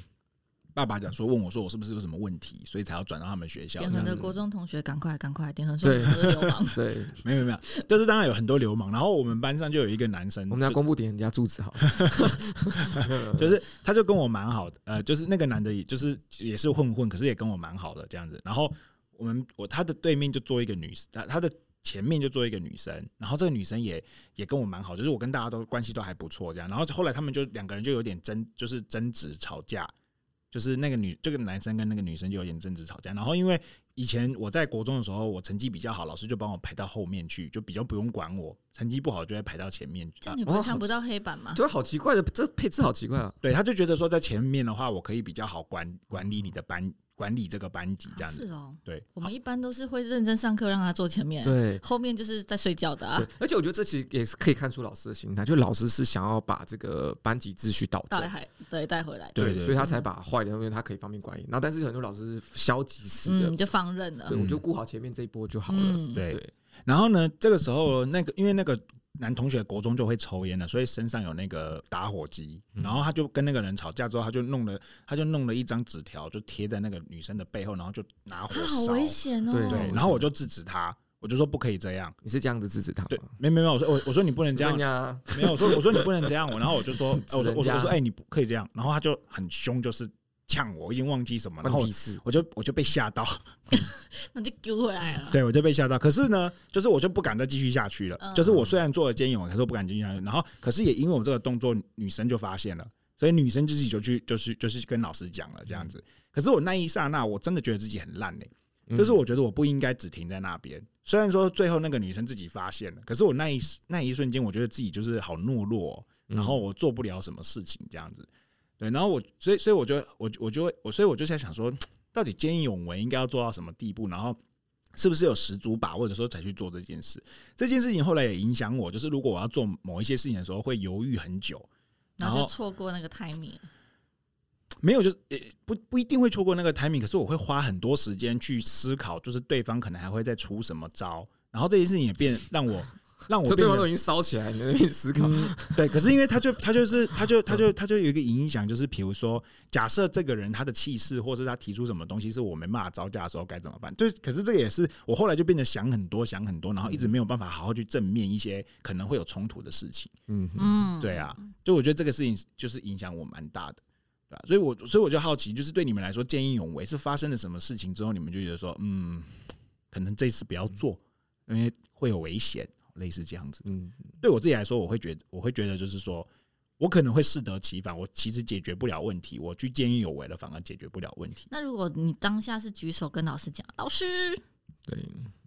[SPEAKER 2] 爸爸讲说，问我说我是不是有什么问题，所以才要转到他们学校。
[SPEAKER 3] 点恒的国中同学，赶快赶快！点恒说你是流氓，[laughs]
[SPEAKER 1] 对，
[SPEAKER 2] 没有没有，就是当然有很多流氓。然后我们班上就有一个男生，
[SPEAKER 1] 我们要公布点人家住址好了，[laughs]
[SPEAKER 2] 就是他就跟我蛮好的，呃，就是那个男的，也就是也是混混，可是也跟我蛮好的这样子。然后我们我他的对面就坐一个女生，他他的前面就坐一个女生，然后这个女生也也跟我蛮好，就是我跟大家都关系都还不错这样。然后后来他们就两个人就有点争，就是争执吵架。就是那个女，这个男生跟那个女生就有点争执吵架，然后因为以前我在国中的时候，我成绩比较好，老师就帮我排到后面去，就比较不用管我；成绩不好就会排到前面。
[SPEAKER 3] 这样你不会看不到黑板吗？
[SPEAKER 1] 对，好奇怪的，这配置好奇怪啊！
[SPEAKER 2] 对，他就觉得说在前面的话，我可以比较好管管理你的班。管理这个班级这样子，
[SPEAKER 3] 是哦，
[SPEAKER 2] 对，
[SPEAKER 3] 我们一般都是会认真上课，让他坐前面，
[SPEAKER 1] 对，
[SPEAKER 3] 后面就是在睡觉的啊。
[SPEAKER 1] 而且我觉得这其实也是可以看出老师的心态，就老师是想要把这个班级秩序导正，
[SPEAKER 3] 对，带回来，
[SPEAKER 1] 对，所以他才把坏的东西他可以方便管理。然后，但是很多老师是消极式的，
[SPEAKER 3] 就放任了，
[SPEAKER 1] 对，我就顾好前面这一波就好了。
[SPEAKER 2] 对，然后呢，这个时候那个因为那个。男同学国中就会抽烟了，所以身上有那个打火机，然后他就跟那个人吵架之后，他就弄了，他就弄了一张纸条，就贴在那个女生的背后，然后就拿火烧，
[SPEAKER 3] 好危险哦！
[SPEAKER 2] 对对，然后我就制止他，我就说不可以这样。
[SPEAKER 1] 你是这样子制止他？
[SPEAKER 2] 对，没没没，我说我我说你不能这样，没有，我说我说你不能这样，我然后我就说，[laughs] 我说我说哎，你不可以这样，然后他就很凶，就是。呛我，我已经忘记什么，然后我就我就被吓到，[laughs]
[SPEAKER 3] 那就丢回来了。
[SPEAKER 2] 对，我就被吓到。可是呢，就是我就不敢再继续下去了。嗯、就是我虽然做了奸淫，可是不敢继续下去。然后，可是也因为我这个动作，女生就发现了，所以女生自己就去，就是就是跟老师讲了这样子。可是我那一刹那，我真的觉得自己很烂嘞、欸，就是我觉得我不应该只停在那边。虽然说最后那个女生自己发现了，可是我那一那一瞬间，我觉得自己就是好懦弱、喔，然后我做不了什么事情这样子。对，然后我，所以，所以我就，我，我就会，我，所以我就在想说，到底见义勇为应该要做到什么地步？然后，是不是有十足把握的时候才去做这件事？这件事情后来也影响我，就是如果我要做某一些事情的时候，会犹豫很久，
[SPEAKER 3] 然后就错过那个 timing。[sniffs]
[SPEAKER 2] 没有，就是不不一定会错过那个 timing，可是我会花很多时间去思考，就是对方可能还会再出什么招，然后这件事情也变让我。让我
[SPEAKER 1] 对方都已经烧起来，你在那边思考、
[SPEAKER 2] 嗯。对，可是因为他就他就是他就他就他就有一个影响，就是比如说，假设这个人他的气势，或是他提出什么东西，是我没办法招架的时候，该怎么办？对，可是这个也是我后来就变得想很多，想很多，然后一直没有办法好好去正面一些可能会有冲突的事情。嗯嗯，对啊，就我觉得这个事情就是影响我蛮大的，对吧？所以我所以我就好奇，就是对你们来说，见义勇为是发生了什么事情之后，你们就觉得说，嗯，可能这次不要做，因为会有危险。类似这样子，嗯，对我自己来说，我会觉得，我会觉得，就是说，我可能会适得其反。我其实解决不了问题，我去见义勇为了，反而解决不了问题。
[SPEAKER 3] 那如果你当下是举手跟老师讲，老师，
[SPEAKER 1] 对，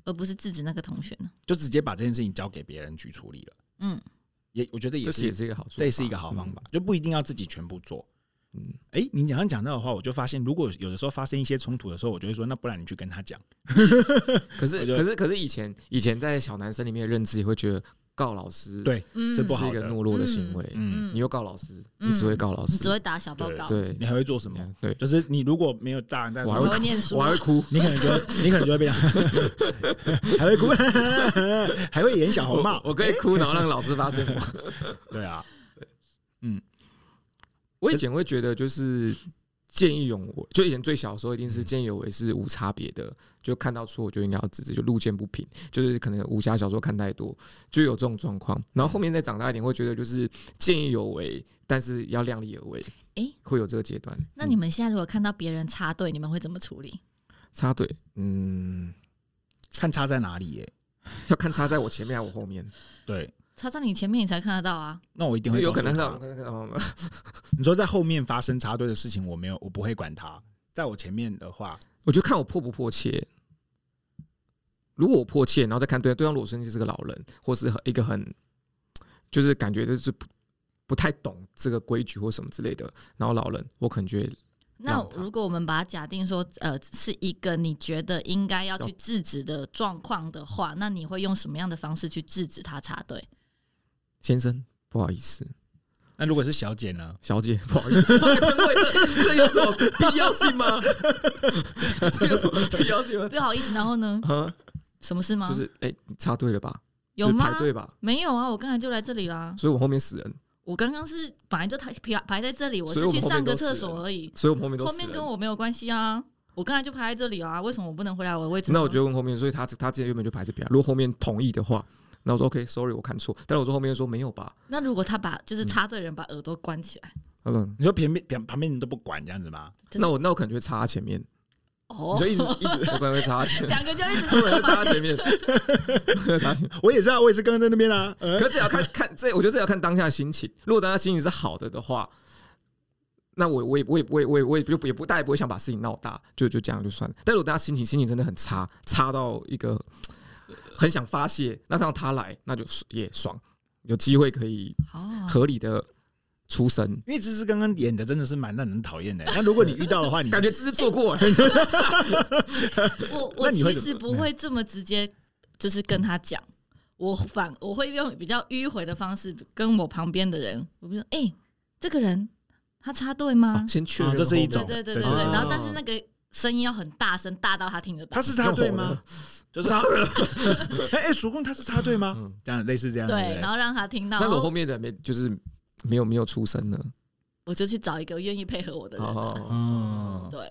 [SPEAKER 3] 而不是制止那个同学呢？
[SPEAKER 2] 就直接把这件事情交给别人去处理了。嗯，也我觉得也是，
[SPEAKER 1] 也是一个好，
[SPEAKER 2] 这也是一个好方法，就不一定要自己全部做。嗯，哎、欸，你讲刚讲到的话，我就发现，如果有的时候发生一些冲突的时候，我就会说，那不然你去跟他讲。[laughs]
[SPEAKER 1] 可是，可是，可是以前以前在小男生里面的认知也会觉得告老师
[SPEAKER 2] 对
[SPEAKER 1] 是不好的，是一个懦弱的行为。嗯，你又告老师，你只会告老师，
[SPEAKER 3] 你只会打小报告。
[SPEAKER 2] 对，你还会做什么？对，就是你如果没有大人在，
[SPEAKER 3] 我还会念书，
[SPEAKER 1] 我还会哭，
[SPEAKER 2] 你可能就会，[laughs] 你可能就会被 [laughs] 还会哭，还会演小红帽。
[SPEAKER 1] 我可以哭，然后让老师发现我。
[SPEAKER 2] 对啊，嗯。
[SPEAKER 1] 我以前会觉得，就是见义勇为，就以前最小的时候，一定是见义勇为是无差别的，就看到错我就应该要指责，就路见不平，就是可能武侠小说看太多，就有这种状况。然后后面再长大一点，会觉得就是见义勇为，但是要量力而为。哎，会有这个阶段。
[SPEAKER 3] 那你们现在如果看到别人插队，你们会怎么处理？[laughs]
[SPEAKER 1] 插队，嗯，
[SPEAKER 2] 看插在哪里耶？
[SPEAKER 1] 要看插在我前面还是我后面？
[SPEAKER 2] 对。
[SPEAKER 3] 插在你前面，你才看得到啊！
[SPEAKER 2] 那我一定会
[SPEAKER 1] 有可能是。[laughs]
[SPEAKER 2] 你说在后面发生插队的事情，我没有，我不会管他。在我前面的话，
[SPEAKER 1] 我就看我迫不迫切。如果我迫切，然后再看对对方，如果说是个老人，或是一个很就是感觉就是不不太懂这个规矩或什么之类的，然后老人，我可能觉得。
[SPEAKER 3] 那如果我们把它假定说，呃，是一个你觉得应该要去制止的状况的话，那你会用什么样的方式去制止他插队？
[SPEAKER 1] 先生，不好意思，
[SPEAKER 2] 那如果是小姐呢？
[SPEAKER 1] 小姐，不好意思，这这有什么必要性吗？[laughs] 这有什么必要性吗？
[SPEAKER 3] 不好意思，然后呢？啊，什么事吗？
[SPEAKER 1] 就是哎，你插队了吧？
[SPEAKER 3] 有吗？
[SPEAKER 1] 排队吧？
[SPEAKER 3] 没有啊，我刚才就来这里啦。
[SPEAKER 1] 所以我后面死人。
[SPEAKER 3] 我刚刚是本来就排排排在这里，我是去上个厕所而已。
[SPEAKER 1] 所以我后面都
[SPEAKER 3] 后面跟我没有关系啊。我刚才就排在这里啊，为什么我不能回来我的位置？
[SPEAKER 1] 那我就问后面，所以他他之前原本就排这边。如果后面同意的话。那我说 OK，Sorry，、okay, 我看错。但是我说后面说没有吧？
[SPEAKER 3] 那如果他把就是插队人把耳朵关起来，
[SPEAKER 2] 嗯，你说旁边旁旁边人都不管这样子吗？
[SPEAKER 3] 就是、
[SPEAKER 1] 那我那我可能就会插他前面。哦，就一直一直我可能会插他前面，
[SPEAKER 3] 两个就一直会 [laughs]
[SPEAKER 1] 插他前面。
[SPEAKER 2] 我也是啊，我也是刚刚在那边啊。
[SPEAKER 1] 可是这要看看这，我觉得这要看当下心情。如果当下心情是好的的话，那我我也我也我也我也我也不也不大也不会想把事情闹大，就就这样就算了。但如果大家心情心情真的很差，差到一个。很想发泄，那让他来，那就也爽，有机会可以合理的出声。
[SPEAKER 2] 因为芝芝刚刚演的真的是蛮让人讨厌的。那如果你遇到的话，你 [laughs]
[SPEAKER 1] 感觉芝芝做过。[laughs]
[SPEAKER 3] 我 [laughs] 我其实不会这么直接，就是跟他讲。我反我会用比较迂回的方式跟我旁边的人，我比如说，哎，这个人他插队吗？
[SPEAKER 1] 先确认，
[SPEAKER 2] 这是一种，
[SPEAKER 3] 对对对对对。然后，但是那个。声音要很大声，大到他听得到。
[SPEAKER 2] 他是插队吗？就是插队了。哎 [laughs] 哎，曙光他是插队吗？这样类似这样。
[SPEAKER 3] 对，然后让他听到。
[SPEAKER 1] 那我后面的没就是没有没有出声呢？
[SPEAKER 3] 我就去找一个愿意配合我的人。
[SPEAKER 1] 哦，
[SPEAKER 3] 对。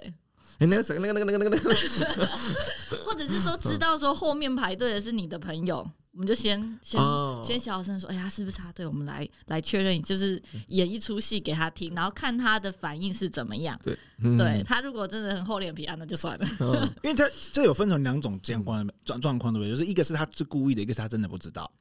[SPEAKER 1] 哎，那个谁，那个那个那个那个那个，[laughs]
[SPEAKER 3] 或者是说知道说后面排队的是你的朋友。我们就先先、oh. 先小声说，哎呀，是不是他对？我们来来确认，就是演一出戏给他听，然后看他的反应是怎么样。对，嗯、对他如果真的很厚脸皮啊，那就算了。
[SPEAKER 2] Oh. 因为他这有分成两种状况状状况，对不对？就是一个是他是故意的，一个是他真的不知道。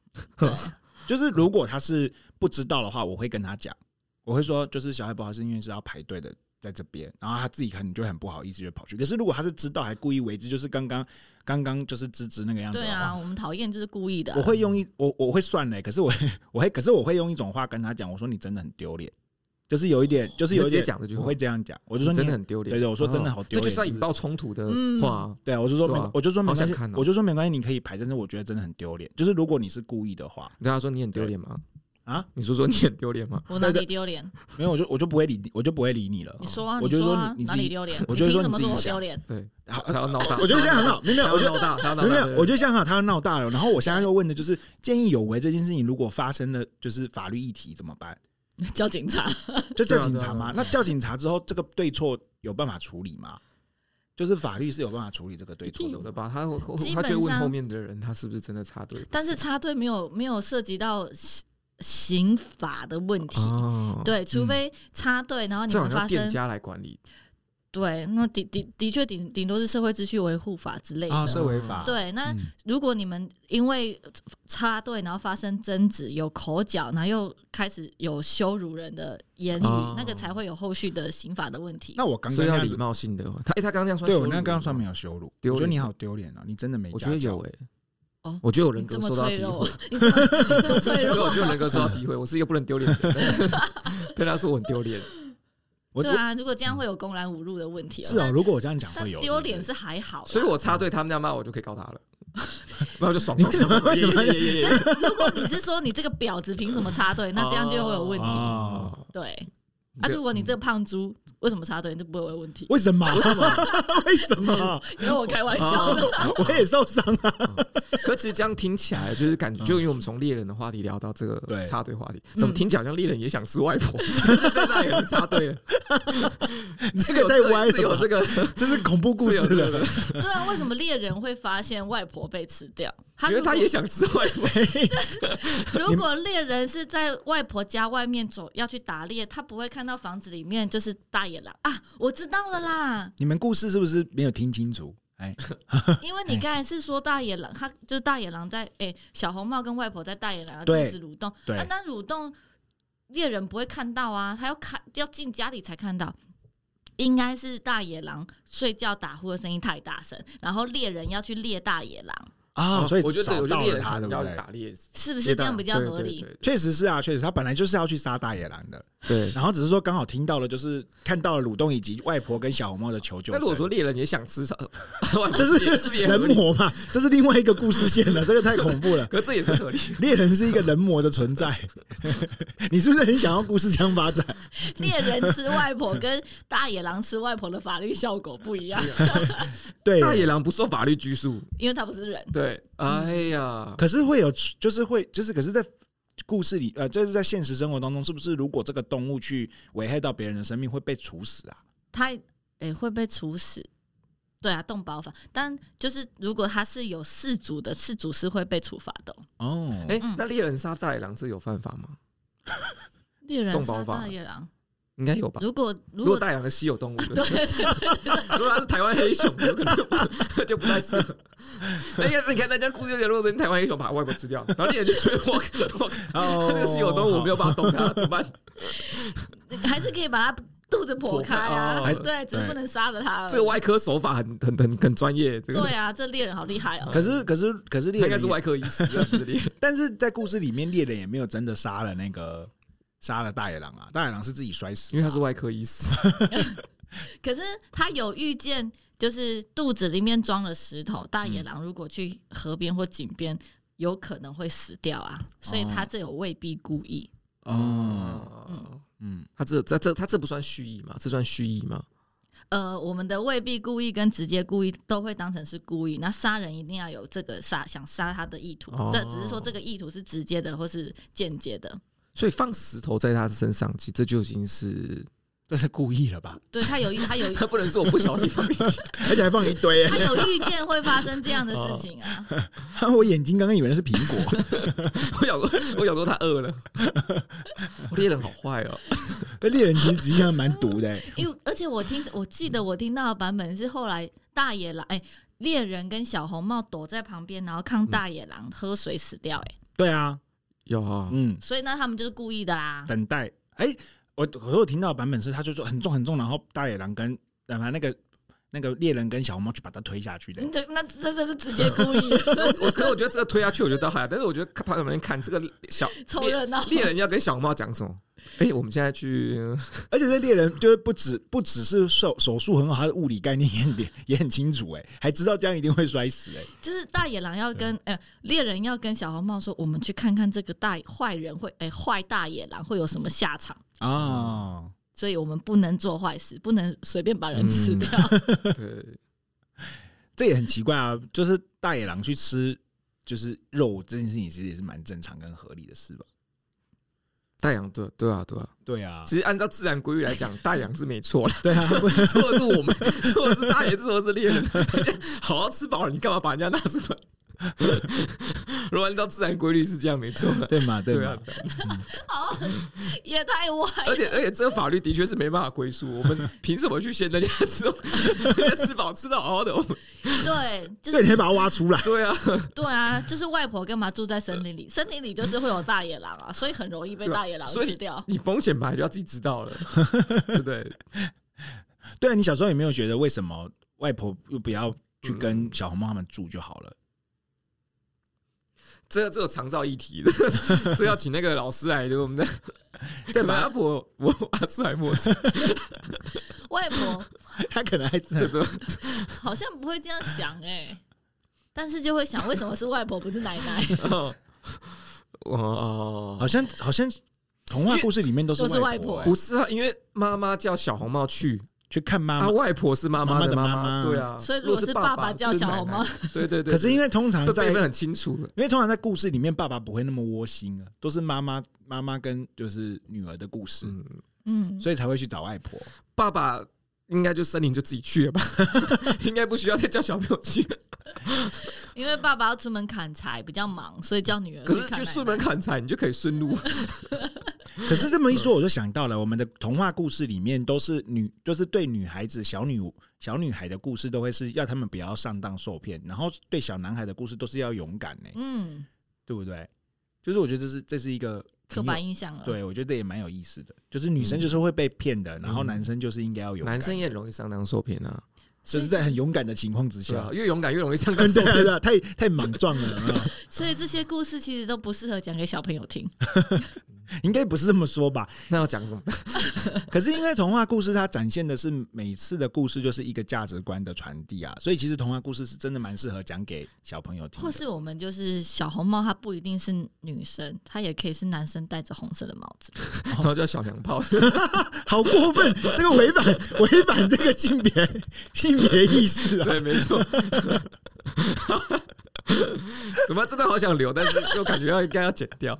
[SPEAKER 2] [laughs] 就是如果他是不知道的话，我会跟他讲，我会说，就是小孩不好是，因为是要排队的。在这边，然后他自己可能就很不好意思，就跑去。可是如果他是知道还故意为之，就是刚刚刚刚就是芝芝那个样子。对
[SPEAKER 3] 啊，我们讨厌就是故意的。
[SPEAKER 2] 我会用一我我会算嘞，可是我我会可是我会用一种话跟他讲，我说你真的很丢脸，就是有一点就是有一点讲的，我会这样讲，我就说你
[SPEAKER 1] 真的很丢脸。
[SPEAKER 2] 对对，我说真的好丢脸，
[SPEAKER 1] 这就是要引爆冲突的话。
[SPEAKER 2] 对啊，我就说没，我就说没关系，我就说没关系，你可以排，但是我觉得真的很丢脸。就是如果你是故意的话，
[SPEAKER 1] 你跟他说你很丢脸吗？
[SPEAKER 2] 啊！
[SPEAKER 1] 你说说你很丢脸吗？[laughs]
[SPEAKER 3] 我哪里丢脸？
[SPEAKER 2] 没有，我就我就不会理，我就不会理你了。[laughs]
[SPEAKER 3] 你说啊，我就说你哪里丢脸？
[SPEAKER 2] 我就说
[SPEAKER 3] 你怎么说我丢脸？
[SPEAKER 1] 对，他要闹大。
[SPEAKER 2] 我觉得现在很好，没有，我觉得
[SPEAKER 1] 闹大，
[SPEAKER 2] 没有，我觉得现在很好，他要闹大了。然后我现在要问的就是，见义勇为这件事情，如果发生了就是法律议题怎么办？[laughs]
[SPEAKER 3] 叫警察？
[SPEAKER 2] 就叫警察吗？那叫警察之后，这个对错有办法处理吗？就是法律是有办法处理这个对错的吧？他
[SPEAKER 1] 他就问后面的人，他是不是真的插队？
[SPEAKER 3] 但是插队没有没有涉及到。刑法的问题，哦、对，除非插队，嗯、然后你们发生
[SPEAKER 1] 店家来管理，
[SPEAKER 3] 对，那的的的确顶顶多是社会秩序维护法之类的，
[SPEAKER 2] 啊、社维法。
[SPEAKER 3] 对，那如果你们因为插队，然后发生争执，有口角，然后又开始有羞辱人的言语，哦、那个才会有后续的刑法的问题。
[SPEAKER 2] 那我刚
[SPEAKER 1] 刚要礼貌性的，他哎，他刚刚这样说，
[SPEAKER 2] 对我那刚刚说没有羞辱，我觉得你好丢脸啊，你真的没，
[SPEAKER 1] 我觉得有哎。
[SPEAKER 3] 哦，
[SPEAKER 1] 我觉得我人格受到诋毁，[laughs]
[SPEAKER 3] 你这么脆弱，
[SPEAKER 1] 我觉得人格受到诋毁，我是一个不能丢脸的人，对他说我很丢脸。[laughs]
[SPEAKER 3] 对啊，如果这样会有公然侮辱的问题。
[SPEAKER 2] 是啊，如果我这样讲会有
[SPEAKER 3] 丢脸是还好，
[SPEAKER 1] 所以我插队，他们这样骂我就可以告他了，[laughs] 然后就爽。
[SPEAKER 2] 为什么？为什么？
[SPEAKER 3] 如果你是说你这个婊子凭什么插队，那这样就会有问题。对。啊！如果你这个胖猪为什么插队，你就不会有问题？
[SPEAKER 2] 为什么？[laughs] 为什么？[laughs] 为什么？[laughs]
[SPEAKER 3] 因为我开玩笑的，
[SPEAKER 2] 我也受伤啊。
[SPEAKER 1] 可其实这样听起来，就是感觉，就因为我们从猎人的话题聊到这个插队话题，怎么听起来像猎人也想吃外婆？那也能插队了？
[SPEAKER 2] 这个太歪了，
[SPEAKER 1] 有这个，
[SPEAKER 2] 这是恐怖故事了。
[SPEAKER 3] 对啊，为什么猎人会发现外婆被吃掉？
[SPEAKER 1] 因为他也想吃外婆。
[SPEAKER 3] 如果猎人是在外婆家外面走，要去打猎，他不会看到房子里面就是大野狼啊！我知道了啦。
[SPEAKER 2] 你们故事是不是没有听清楚？哎，[laughs]
[SPEAKER 3] 因为你刚才是说大野狼，他就是大野狼在哎，小红帽跟外婆在大野狼的肚子蠕动。对，那蠕动猎人不会看到啊，他要看要进家里才看到。应该是大野狼睡觉打呼的声音太大声，然后猎人要去猎大野狼。
[SPEAKER 2] 啊，所以
[SPEAKER 1] 我觉得，我猎人
[SPEAKER 2] 他
[SPEAKER 1] 要打猎，
[SPEAKER 3] 是不是这样比较合理？
[SPEAKER 2] 确实是啊，确实他本来就是要去杀大野狼的，
[SPEAKER 1] 对。
[SPEAKER 2] 然后只是说刚好听到了，就是看到了鲁东以及外婆跟小红帽的求救。
[SPEAKER 1] 那如果说猎人也想吃，[laughs]
[SPEAKER 2] 这是人魔嘛？这是另外一个故事线了，这个太恐怖了。
[SPEAKER 1] 可这也是合理。
[SPEAKER 2] 猎人是一个人魔的存在，[laughs] 你是不是很想要故事这样发展？
[SPEAKER 3] 猎人吃外婆跟大野狼吃外婆的法律效果不一样。[laughs]
[SPEAKER 2] 对，
[SPEAKER 1] 大野狼不受法律拘束，
[SPEAKER 3] 因为他不是人。
[SPEAKER 1] 对，哎呀，
[SPEAKER 2] 可是会有，就是会，就是，可是，在故事里，呃，就是在现实生活当中，是不是如果这个动物去危害到别人的生命，会被处死啊？
[SPEAKER 3] 他诶、欸、会被处死，对啊，动保法。但就是如果他是有事主的，事主是会被处罚的。
[SPEAKER 2] 哦，
[SPEAKER 1] 哎、欸，那猎人杀大野狼这有犯法吗？
[SPEAKER 3] 猎人杀大野狼。
[SPEAKER 1] 应该有吧？
[SPEAKER 3] 如果
[SPEAKER 1] 如果大洋的稀有动物，[laughs]
[SPEAKER 3] 对，[laughs]
[SPEAKER 1] 如果它是台湾黑熊，有可能就不太适合。[laughs] 哎呀，你看那家故事，如果说台湾黑熊把外婆吃掉，然后猎人就我我这个稀有动物我没有办法动它，怎么办？
[SPEAKER 3] 还是可以把它肚子剖开啊？对，只是不能杀了它。
[SPEAKER 1] 这个外科手法很很很很专业。
[SPEAKER 3] 对啊，这猎人好厉害哦。
[SPEAKER 2] 可是可是可是猎人
[SPEAKER 1] 应该是外科医师啊，
[SPEAKER 2] 但是在故事里面，猎人也没有真的杀了那个。杀了大野狼啊！大野狼是自己摔死，
[SPEAKER 1] 因为他是外科医师。[laughs]
[SPEAKER 3] 可是他有预见，就是肚子里面装了石头，大野狼如果去河边或井边，有可能会死掉啊。所以他这有未必故意。
[SPEAKER 1] 哦，嗯嗯，他这这这他这不算蓄意吗？这算蓄意吗？
[SPEAKER 3] 呃，我们的未必故意跟直接故意都会当成是故意。那杀人一定要有这个杀想杀他的意图，这只是说这个意图是直接的或是间接的。
[SPEAKER 1] 所以放石头在他身上，其实这就已经是
[SPEAKER 2] 这是故意了吧？
[SPEAKER 3] 对他有他有 [laughs]
[SPEAKER 1] 他不能说我不小心放进去，
[SPEAKER 2] 而且还放一堆。
[SPEAKER 3] 他有预见会发生这样的事情啊！
[SPEAKER 2] 我眼睛刚刚以为那是苹果，[laughs]
[SPEAKER 1] 我想说，我想说他饿了。猎人好坏哦，
[SPEAKER 2] 那 [laughs] 猎人其实实际上蛮毒的。
[SPEAKER 3] 因为而且我听我记得我听到的版本是后来大野狼哎，猎人跟小红帽躲在旁边，然后看大野狼喝水死掉。哎，
[SPEAKER 2] 对啊。
[SPEAKER 1] 有啊，
[SPEAKER 2] 嗯，
[SPEAKER 3] 所以那他们就是故意的啦。
[SPEAKER 2] 等待，哎、欸，我我有听到的版本是，他就说很重很重，然后大野狼跟然后那个那个猎人跟小红帽去把他推下去的。
[SPEAKER 3] 这那这这是直接故意。[laughs]
[SPEAKER 1] 我可是我觉得这个推下去，我觉得倒还好，但是我觉得旁边看这个小
[SPEAKER 3] 凑热闹，
[SPEAKER 1] 猎人要跟小红帽讲什么？哎、欸，我们现在去，[laughs]
[SPEAKER 2] 而且这猎人就是不止不只是手手术很好，他的物理概念也很也很清楚，哎，还知道这样一定会摔死，哎，
[SPEAKER 3] 就是大野狼要跟呃猎人要跟小红帽说，我们去看看这个大坏人会哎坏大野狼会有什么下场。
[SPEAKER 2] 啊、哦，
[SPEAKER 3] 所以我们不能做坏事，不能随便把人吃掉。
[SPEAKER 1] 嗯、[laughs] 对，
[SPEAKER 2] 这也很奇怪啊，就是大野狼去吃就是肉这件事情，其实也是蛮正常跟合理的事吧。
[SPEAKER 1] 大洋对对啊对啊
[SPEAKER 2] 对啊，
[SPEAKER 1] 其实按照自然规律来讲，大洋是没错的。[laughs]
[SPEAKER 2] 对啊，[laughs]
[SPEAKER 1] 错的是我们，错的是大爷，错的是猎人。[laughs] 好好吃饱了，你干嘛把人家拿出来？[laughs] 如果按照自然规律是这样，没错的，
[SPEAKER 2] 对嘛？对嘛？
[SPEAKER 3] 好，[laughs] 也太歪。
[SPEAKER 1] 而且而且，这个法律的确是没办法归宿。我们凭什么去嫌人家吃？人家吃饱吃的好好的，我们
[SPEAKER 3] 对，
[SPEAKER 2] 就是你可以把它挖出来。
[SPEAKER 1] 对啊，
[SPEAKER 3] 对啊，就是外婆干嘛住在森林里？森林里就是会有大野狼啊，所以很容易被大野狼吃掉。
[SPEAKER 1] 你风险本来就要自己知道了，[laughs] 对不对？
[SPEAKER 2] 对啊，你小时候有没有觉得为什么外婆又不要去跟小红帽他们住就好了？
[SPEAKER 1] 这这有长照议题的，这要请那个老师来，就我们在 [laughs] 在马婆，我阿兹海默症，[laughs]
[SPEAKER 3] 外婆 [laughs]
[SPEAKER 2] 他可能还是
[SPEAKER 1] 这个，
[SPEAKER 3] 好像不会这样想哎、欸，但是就会想为什么是外婆不是奶奶？哦，
[SPEAKER 1] 哦，
[SPEAKER 2] 好像好像童话故事里面都是外婆、欸，
[SPEAKER 3] 不
[SPEAKER 1] 是啊，因为妈妈叫小红帽去。
[SPEAKER 2] 去看妈妈，
[SPEAKER 1] 外婆是妈妈的妈妈，对啊。
[SPEAKER 3] 所以如果是爸爸叫小红帽，
[SPEAKER 1] 对对 [laughs] 对。
[SPEAKER 2] 可是因为通常在
[SPEAKER 1] 很清楚，
[SPEAKER 2] 因为通常在故事里面，爸爸不会那么窝心啊，都是妈妈妈妈跟就是女儿的故事，嗯，所以才会去找外婆。
[SPEAKER 1] 爸爸应该就森林就自己去了吧，[laughs] 应该不需要再叫小朋友去。
[SPEAKER 3] 因为爸爸要出门砍柴比较忙，所以叫女儿。
[SPEAKER 1] 可是就出门砍柴，你就可以顺路。[laughs]
[SPEAKER 2] 可是这么一说，我就想到了，我们的童话故事里面都是女，就是对女孩子、小女小女孩的故事，都会是要他们不要上当受骗，然后对小男孩的故事都是要勇敢呢，嗯，对不对？就是我觉得这是这是一个
[SPEAKER 3] 刻板印象了。
[SPEAKER 2] 对，我觉得这也蛮有意思的，就是女生就是会被骗的，然后男生就是应该要勇敢。
[SPEAKER 1] 男生也很容易上当受骗啊。
[SPEAKER 2] 就是在很勇敢的情况之下，
[SPEAKER 1] 越勇敢越容易上当受骗。
[SPEAKER 2] 对啊，太太莽撞了。[laughs]
[SPEAKER 3] 所以这些故事其实都不适合讲给小朋友听。[laughs] [laughs]
[SPEAKER 2] 应该不是这么说吧？
[SPEAKER 1] 那要讲什么？[laughs]
[SPEAKER 2] 可是因为童话故事它展现的是每次的故事就是一个价值观的传递啊，所以其实童话故事是真的蛮适合讲给小朋友听。
[SPEAKER 3] 或是我们就是小红帽，它不一定是女生，它也可以是男生戴着红色的帽子，[laughs]
[SPEAKER 1] 然后叫小娘炮，
[SPEAKER 2] 好过分！这个违反违反这个性别性别意识啊！
[SPEAKER 1] 对，没错。怎么真的好想留，但是又感觉要应该要剪掉。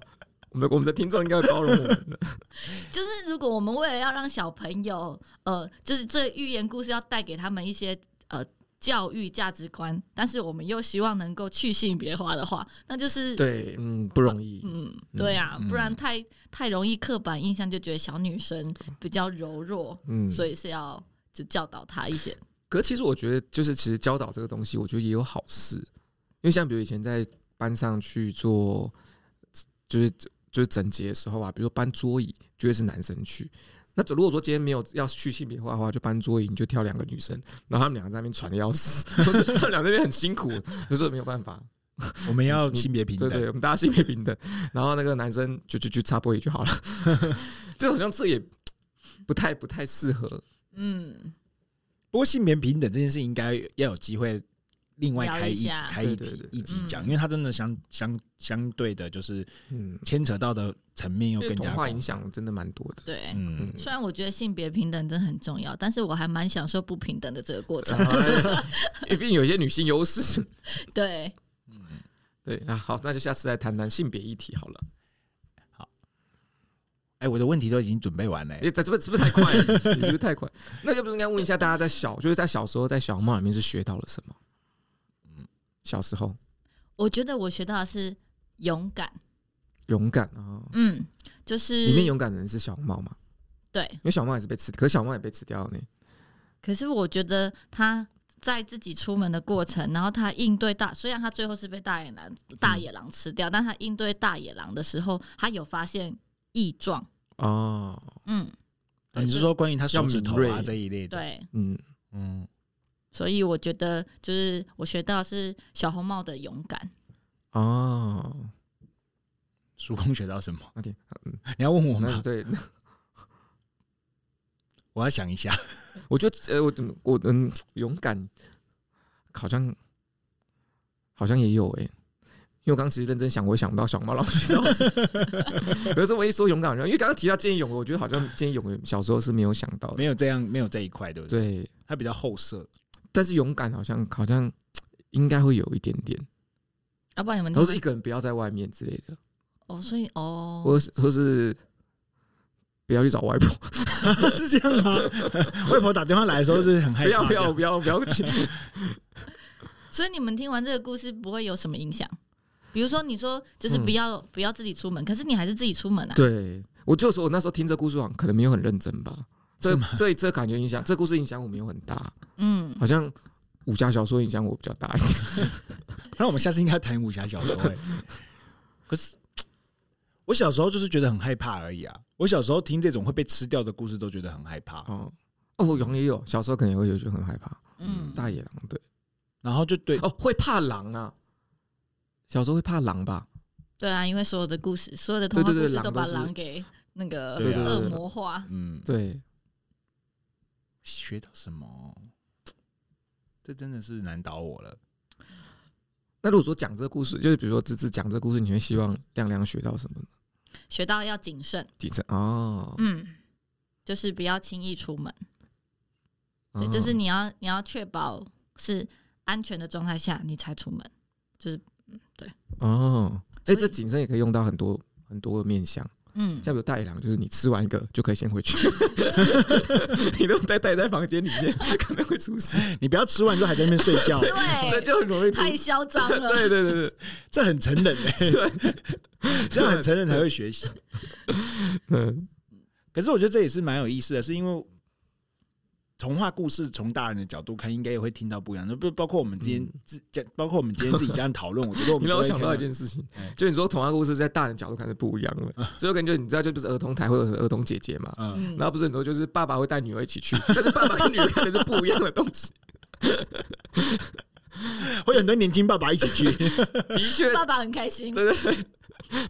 [SPEAKER 1] 我们我们的听众应该会包容我们的。[laughs]
[SPEAKER 3] 就是如果我们为了要让小朋友，呃，就是这寓言故事要带给他们一些呃教育价值观，但是我们又希望能够去性别化的话，那就是
[SPEAKER 1] 对，嗯，不容易，
[SPEAKER 3] 嗯，对啊，不然太太容易刻板印象，就觉得小女生比较柔弱，嗯，所以是要就教导她一些。
[SPEAKER 1] 可是其实我觉得，就是其实教导这个东西，我觉得也有好事，因为像比如以前在班上去做，就是。就是整洁的时候啊，比如说搬桌椅，就会是男生去。那如果说今天没有要去性别化的话，就搬桌椅，你就挑两个女生，然后他们两个在那边喘的要死，[laughs] 他们两个那边很辛苦，就是没有办法。
[SPEAKER 2] 我们要性别平等，
[SPEAKER 1] 对，我们大家性别平等。然后那个男生就就就擦玻璃就好了，[laughs] 这好像这也不太不太适合。
[SPEAKER 3] 嗯，
[SPEAKER 2] 不过性别平等这件事应该要有机会。另外开一开一题一集讲，因为它真的相相相对的，就是牵扯到的层面又更加。
[SPEAKER 1] 童话影响真的蛮多的。
[SPEAKER 3] 对，嗯，虽然我觉得性别平等真的很重要，但是我还蛮享受不平等的这个过程。
[SPEAKER 1] 因 [laughs] 为毕竟有一些女性优势。[laughs]
[SPEAKER 3] 对，
[SPEAKER 1] 嗯，对啊，好，那就下次再谈谈性别议题好了。
[SPEAKER 2] 好，哎，我的问题都已经准备完了，哎，
[SPEAKER 1] 这这是不是太快？你是不是太快？[laughs] 那要不是应该问一下大家，在小就是在小时候在小红帽里面是学到了什么？小时候，
[SPEAKER 3] 我觉得我学到的是勇敢，
[SPEAKER 1] 勇敢啊，
[SPEAKER 3] 嗯，就是
[SPEAKER 1] 里面勇敢的人是小红帽嘛？
[SPEAKER 3] 对，
[SPEAKER 1] 因为小猫也是被吃，可是小猫也被吃掉了呢。
[SPEAKER 3] 可是我觉得他在自己出门的过程，然后他应对大，虽然他最后是被大野狼大野狼吃掉，嗯、但他应对大野狼的时候，他有发现异状。
[SPEAKER 1] 哦，
[SPEAKER 3] 嗯，
[SPEAKER 2] 你是说关于他手指头啊这一类的？
[SPEAKER 3] 对，
[SPEAKER 1] 嗯。
[SPEAKER 3] 嗯。所以我觉得，就是我学到是小红帽的勇敢。
[SPEAKER 1] 哦，
[SPEAKER 2] 叔公学到什么？
[SPEAKER 1] 嗯、
[SPEAKER 2] 你要问我吗？
[SPEAKER 1] 对，[laughs]
[SPEAKER 2] 我要想一下。
[SPEAKER 1] 我觉得，呃，我我嗯，勇敢，好像好像也有哎、欸。因为我刚其实认真想，我也想不到小猫老师。[laughs] 可是我一说勇敢，因为刚刚提到见义勇为，我觉得好像见义勇为小时候是没有想到的，
[SPEAKER 2] 没有这样，没有这一块，对不对？
[SPEAKER 1] 对，
[SPEAKER 2] 它比较后设。
[SPEAKER 1] 但是勇敢好像好像 [tsk] 应该会有一点点，
[SPEAKER 3] 要不然你们
[SPEAKER 1] 都是一个人不要在外面之类的。
[SPEAKER 3] 哦，所以哦，
[SPEAKER 1] 或是或是不要去找外婆，
[SPEAKER 2] 是这样吗？[laughs] 外婆打电话来的时候就是很害怕，
[SPEAKER 1] 不要不要不要不要去。[laughs]
[SPEAKER 3] 所以你们听完这个故事不会有什么影响？比如说你说就是不要、嗯、不要自己出门，可是你还是自己出门啊？
[SPEAKER 1] 对，我就说我那时候听这故事网可能没有很认真吧。这这这感觉影响，这故事影响我没有很大。
[SPEAKER 3] 嗯，
[SPEAKER 1] 好像武侠小说影响我比较大一点。[laughs]
[SPEAKER 2] 那我们下次应该谈武侠小说。[laughs] 可是我小时候就是觉得很害怕而已啊。我小时候听这种会被吃掉的故事都觉得很害怕。
[SPEAKER 1] 哦哦，有也有，小时候可能也会有觉得很害怕。
[SPEAKER 3] 嗯，
[SPEAKER 1] 大野狼对，
[SPEAKER 2] 然后就对
[SPEAKER 1] 哦，会怕狼啊。小时候会怕狼吧？
[SPEAKER 3] 对啊，因为所有的故事，所有的童话故事都把狼给那个恶魔化。
[SPEAKER 2] 嗯，
[SPEAKER 1] 对。
[SPEAKER 2] 学到什么？[tsk] 这真的是难倒我了。
[SPEAKER 1] 那如果说讲这个故事，就是比如说芝芝讲这个故事，你会希望亮亮学到什么呢？
[SPEAKER 3] 学到要谨慎，
[SPEAKER 1] 谨慎哦。
[SPEAKER 3] 嗯，就是不要轻易出门。对，就是你要你要确保是安全的状态下你才出门。就是，嗯，对。
[SPEAKER 1] 哦，哎，这谨慎也可以用到很多很多的面向。
[SPEAKER 3] 嗯，
[SPEAKER 1] 像比如大野狼，就是你吃完一个就可以先回去，[laughs] 你都待待在房间里面，可能会出事。
[SPEAKER 2] 你不要吃完之后还在那边睡觉，
[SPEAKER 3] 对，
[SPEAKER 1] 这就很容易
[SPEAKER 3] 太嚣张了。
[SPEAKER 1] 对对对对，
[SPEAKER 2] 这很成人哎，[laughs] 这样很成人才会学习。
[SPEAKER 1] 嗯，
[SPEAKER 2] 可是我觉得这也是蛮有意思的，是因为。童话故事从大人的角度看，应该也会听到不一样的。不包括我们今天自，包括我们今天自己这样讨论，[laughs] 我觉得我们
[SPEAKER 1] 让我想到一件事情，就你说童话故事在大人角度看是不一样的。所以我感觉你知道，就不是儿童台会有儿童姐姐嘛，然后不是很多就是爸爸会带女儿一起去，[laughs] 但是爸爸跟女儿看的是不一样的东西。[laughs]
[SPEAKER 2] 会有很多年轻爸爸一起去，
[SPEAKER 1] 的确，
[SPEAKER 3] 爸爸很开心。
[SPEAKER 1] 对对对，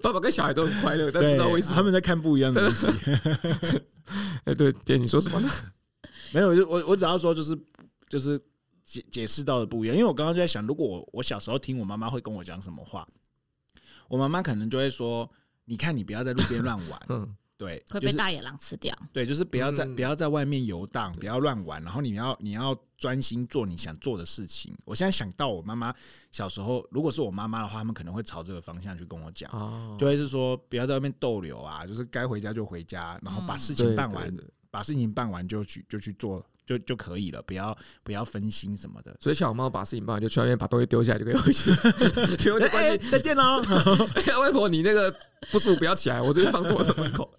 [SPEAKER 1] 爸爸跟小孩都很快乐，但不知道为什么
[SPEAKER 2] 他们在看不一样的东西。
[SPEAKER 1] 哎，对，爹，你说什么呢？
[SPEAKER 2] 没有，我我只要说就是就是解解释到的不一样，因为我刚刚就在想，如果我我小时候听我妈妈会跟我讲什么话，我妈妈可能就会说：“你看，你不要在路边乱玩。”嗯。对，
[SPEAKER 3] 会被大野狼吃掉。
[SPEAKER 2] 对，就是不要在不要在外面游荡，不要乱玩，然后你要你要专心做你想做的事情。我现在想到我妈妈小时候，如果是我妈妈的话，他们可能会朝这个方向去跟我讲，就会是说不要在外面逗留啊，就是该回家就回家，然后把事情办完，把事情办完就去就去做就就可以了，不要不要分心什么的。
[SPEAKER 1] 所以小猫把事情办完就去外面把东西丢下来就可以回去。
[SPEAKER 2] 哎，再见喽！[laughs]
[SPEAKER 1] 外婆，你那个不舒服不要起来，我这边放在我的门口。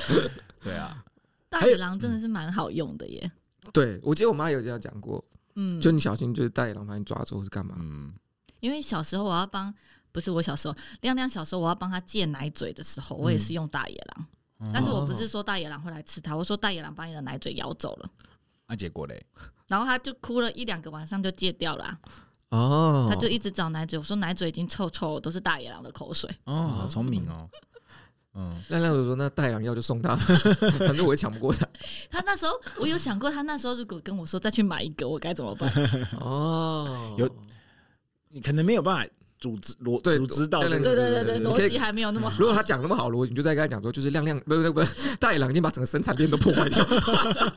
[SPEAKER 1] [laughs]
[SPEAKER 2] 对啊，
[SPEAKER 3] 大野狼真的是蛮好用的耶。
[SPEAKER 1] 对，我记得我妈有这样讲过，嗯，就你小心，就是大野狼把你抓住是干嘛？嗯，
[SPEAKER 3] 因为小时候我要帮，不是我小时候，亮亮小时候我要帮他戒奶嘴的时候，我也是用大野狼，嗯、但是我不是说大野狼会来吃它，我说大野狼把你的奶嘴咬走了，
[SPEAKER 2] 那、啊、结果嘞？
[SPEAKER 3] 然后他就哭了一两个晚上就戒掉了、啊，
[SPEAKER 1] 哦，
[SPEAKER 3] 他就一直找奶嘴，我说奶嘴已经臭臭，都是大野狼的口水，
[SPEAKER 2] 哦，好聪明哦。
[SPEAKER 1] 嗯，亮亮就说：“那大野狼药就送他，[laughs] 反正我也抢不过他。”
[SPEAKER 3] 他那时候，我有想过，他那时候如果跟我说再去买一个，我该怎么办？[laughs]
[SPEAKER 1] 哦，
[SPEAKER 2] 有你可能没有办法组织逻组织到，对
[SPEAKER 3] 对对对对，逻辑还没有那么好。
[SPEAKER 1] 如果他讲那么好逻辑，你就在跟他讲说，就是亮亮 [laughs] 不不不，大野狼已经把整个生产链都破坏掉。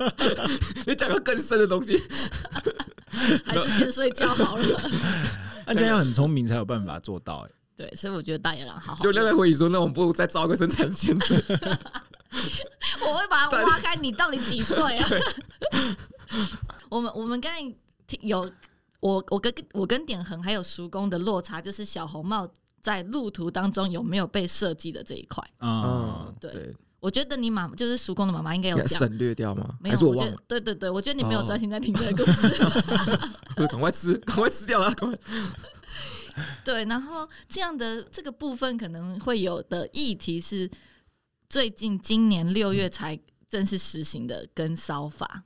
[SPEAKER 1] [laughs] 你讲个更深的东西，[laughs]
[SPEAKER 3] 还是先睡觉好了。
[SPEAKER 2] 那这样要很聪明才有办法做到，哎。
[SPEAKER 3] 对，所以我觉得大野狼好好。
[SPEAKER 1] 就亮亮回忆说：“那我们不如再造个生产线。”
[SPEAKER 3] 我会把它挖开，你到底几岁啊？我们我们刚才有我我跟我跟点恒还有叔公的落差，就是小红帽在路途当中有没有被设计的这一块
[SPEAKER 2] 啊？
[SPEAKER 3] 对，对我觉得你妈就是叔公的妈妈应该有讲
[SPEAKER 1] 省略掉吗？
[SPEAKER 3] 没有，我觉得对对对，我觉得你没有专心在听这个故事。[laughs]
[SPEAKER 1] 赶快吃，赶快吃掉了，赶快。[laughs]
[SPEAKER 3] 对，然后这样的这个部分可能会有的议题是，最近今年六月才正式实行的跟骚法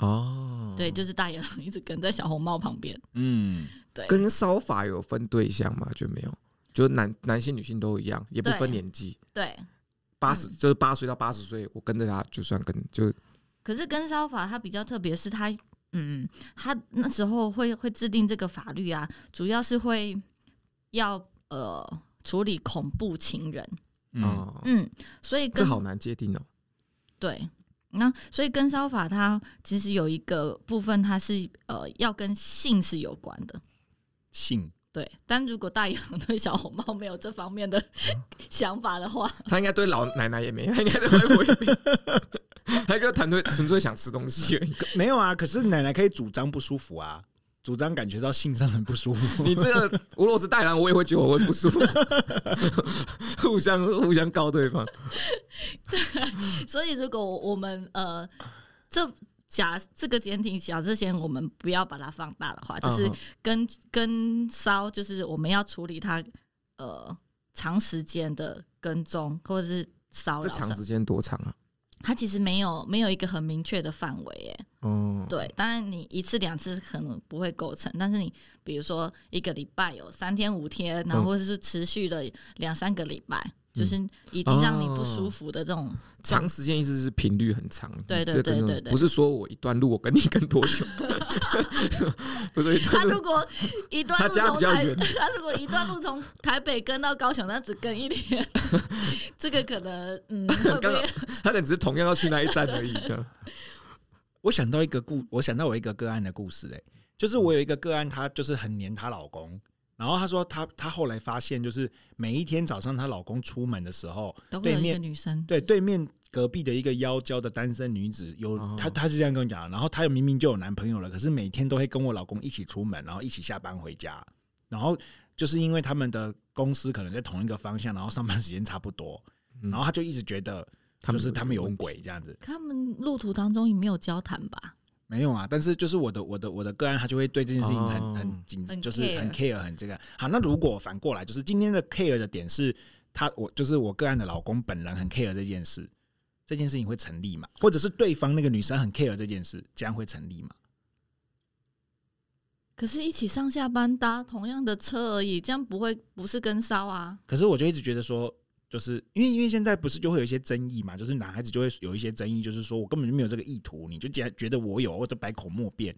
[SPEAKER 1] 哦，
[SPEAKER 3] 对，就是大野狼一直跟在小红帽旁边，
[SPEAKER 2] 嗯，
[SPEAKER 3] 对，
[SPEAKER 1] 跟骚法有分对象吗？就没有，就男男性女性都一样，也不分年纪，
[SPEAKER 3] 对，
[SPEAKER 1] 八十就是八岁到八十岁，我跟着他就算跟就，
[SPEAKER 3] 可是跟骚法它比较特别，是它。嗯，他那时候会会制定这个法律啊，主要是会要呃处理恐怖情人。
[SPEAKER 1] 嗯
[SPEAKER 3] 嗯，所以
[SPEAKER 1] 这好难界定哦。
[SPEAKER 3] 对，那所以跟烧法它其实有一个部分，它是呃要跟性是有关的。
[SPEAKER 2] 性
[SPEAKER 3] 对，但如果大洋对小红帽没有这方面的想法的话，
[SPEAKER 1] 他应该对老奶奶也没，他应该对外婆也没。[laughs] 他一个团队纯粹想吃东西而已，
[SPEAKER 2] 没有啊。可是奶奶可以主张不舒服啊，主张感觉到性上很不舒服。[laughs]
[SPEAKER 1] 你这个，如果是大野狼，我也会觉得我会不舒服，[laughs] 互相互相告对方。
[SPEAKER 3] 对，[laughs] 所以如果我们呃，这假这个检体假设先，我们不要把它放大的话，就是跟跟骚，就是我们要处理它呃长时间的跟踪或者是骚扰。
[SPEAKER 1] 长时间多长啊？
[SPEAKER 3] 它其实没有没有一个很明确的范围，耶。
[SPEAKER 1] 嗯，
[SPEAKER 3] 对，当然你一次两次可能不会构成，但是你比如说一个礼拜有三天五天，然后或者是持续了两三个礼拜。就是已经让你不舒服的这种
[SPEAKER 1] 长时间，意思是频率很长。
[SPEAKER 3] 对对对对对，
[SPEAKER 1] 不是说我一段路我跟你跟多久？[laughs] 不是
[SPEAKER 3] 他如果一段路从台，[laughs] 他如果一段路从台北跟到高雄，那只跟一天，[laughs] 这个可能嗯，刚刚
[SPEAKER 1] 他可能只是同样要去那一站而已。
[SPEAKER 2] 我想到一个故，我想到我一个个案的故事，哎，就是我有一个个案，她就是很黏她老公。然后她说，她她后来发现，就是每一天早上她老公出门的时候，对面女生。对对面隔壁的一个妖娇的单身女子，有她她是这样跟我讲，然后她又明明就有男朋友了，可是每天都会跟我老公一起出门，然后一起下班回家，然后就是因为他们的公司可能在同一个方向，然后上班时间差不多，然后她就一直觉得他们是他们有鬼这样子。
[SPEAKER 3] 他们路途当中也没有交谈吧？
[SPEAKER 2] 没有啊，但是就是我的我的我的个案，他就会对这件事情很、哦、很紧，就是很 care 很这个。好，那如果反过来，就是今天的 care 的点是他，我就是我个案的老公本人很 care 这件事，这件事情会成立吗？或者是对方那个女生很 care 这件事，这样会成立吗？
[SPEAKER 3] 可是，一起上下班搭同样的车而已，这样不会不是跟骚啊？
[SPEAKER 2] 可是我就一直觉得说，就是因为因为现在不是就会有一些争议嘛，就是男孩子就会有一些争议，就是说我根本就没有这个意图，你就既然觉得我有，我就百口莫辩。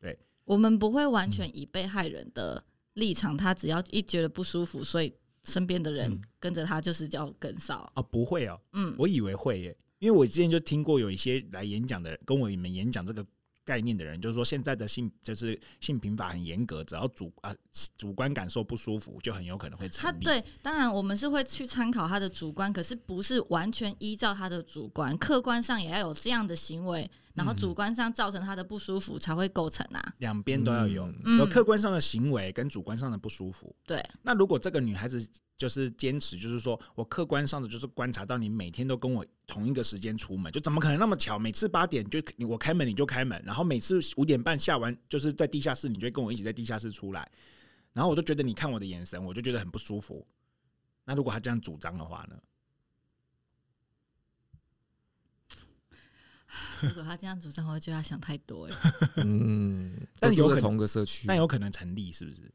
[SPEAKER 2] 对，
[SPEAKER 3] 我们不会完全以被害人的立场，他只要一觉得不舒服，所以身边的人跟着他就是叫跟少
[SPEAKER 2] 啊？不会哦，
[SPEAKER 3] 嗯，
[SPEAKER 2] 我以为会耶，因为我之前就听过有一些来演讲的人跟我们演讲这个。概念的人就是说，现在的性就是性平法很严格，只要主啊主观感受不舒服，就很有可能会成立。
[SPEAKER 3] 他对，当然我们是会去参考他的主观，可是不是完全依照他的主观，客观上也要有这样的行为，然后主观上造成他的不舒服才会构成啊。
[SPEAKER 2] 两边都要有，
[SPEAKER 3] 嗯、
[SPEAKER 2] 有客观上的行为跟主观上的不舒服。
[SPEAKER 3] 对，
[SPEAKER 2] 那如果这个女孩子。就是坚持，就是说我客观上的就是观察到你每天都跟我同一个时间出门，就怎么可能那么巧？每次八点就我开门你就开门，然后每次五点半下完就是在地下室，你就跟我一起在地下室出来，然后我就觉得你看我的眼神，我就觉得很不舒服。那如果他这样主张的话呢？[laughs]
[SPEAKER 3] 如果他这样主张，我觉得他想太多了。[laughs]
[SPEAKER 1] 嗯，但有可能同个社区，
[SPEAKER 2] 但有可能成立，是不是？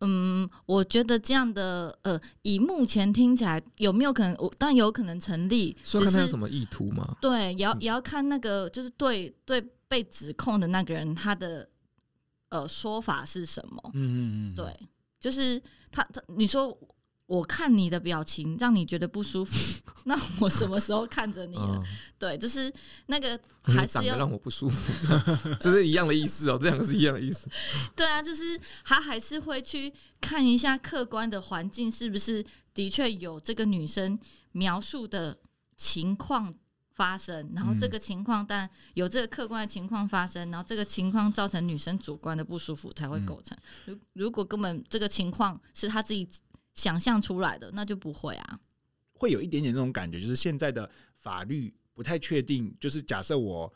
[SPEAKER 3] 嗯，我觉得这样的呃，以目前听起来有没有可能？我当然有可能成立，
[SPEAKER 1] 说看他有什么意图吗？
[SPEAKER 3] 对，也要也要看那个，就是对对被指控的那个人他的呃说法是什么？
[SPEAKER 2] 嗯嗯嗯，
[SPEAKER 3] 对，就是他他你说。我看你的表情让你觉得不舒服，[laughs] 那我什么时候看着你了？对，就是那个还是要
[SPEAKER 1] 让我不舒服，[laughs] 这是一样的意思哦，这两个是一样的意思。[laughs]
[SPEAKER 3] 对啊，就是他还是会去看一下客观的环境是不是的确有这个女生描述的情况发生，然后这个情况但有这个客观的情况发生，然后这个情况造成女生主观的不舒服才会构成。如如果根本这个情况是他自己。想象出来的那就不会啊，
[SPEAKER 2] 会有一点点那种感觉，就是现在的法律不太确定。就是假设我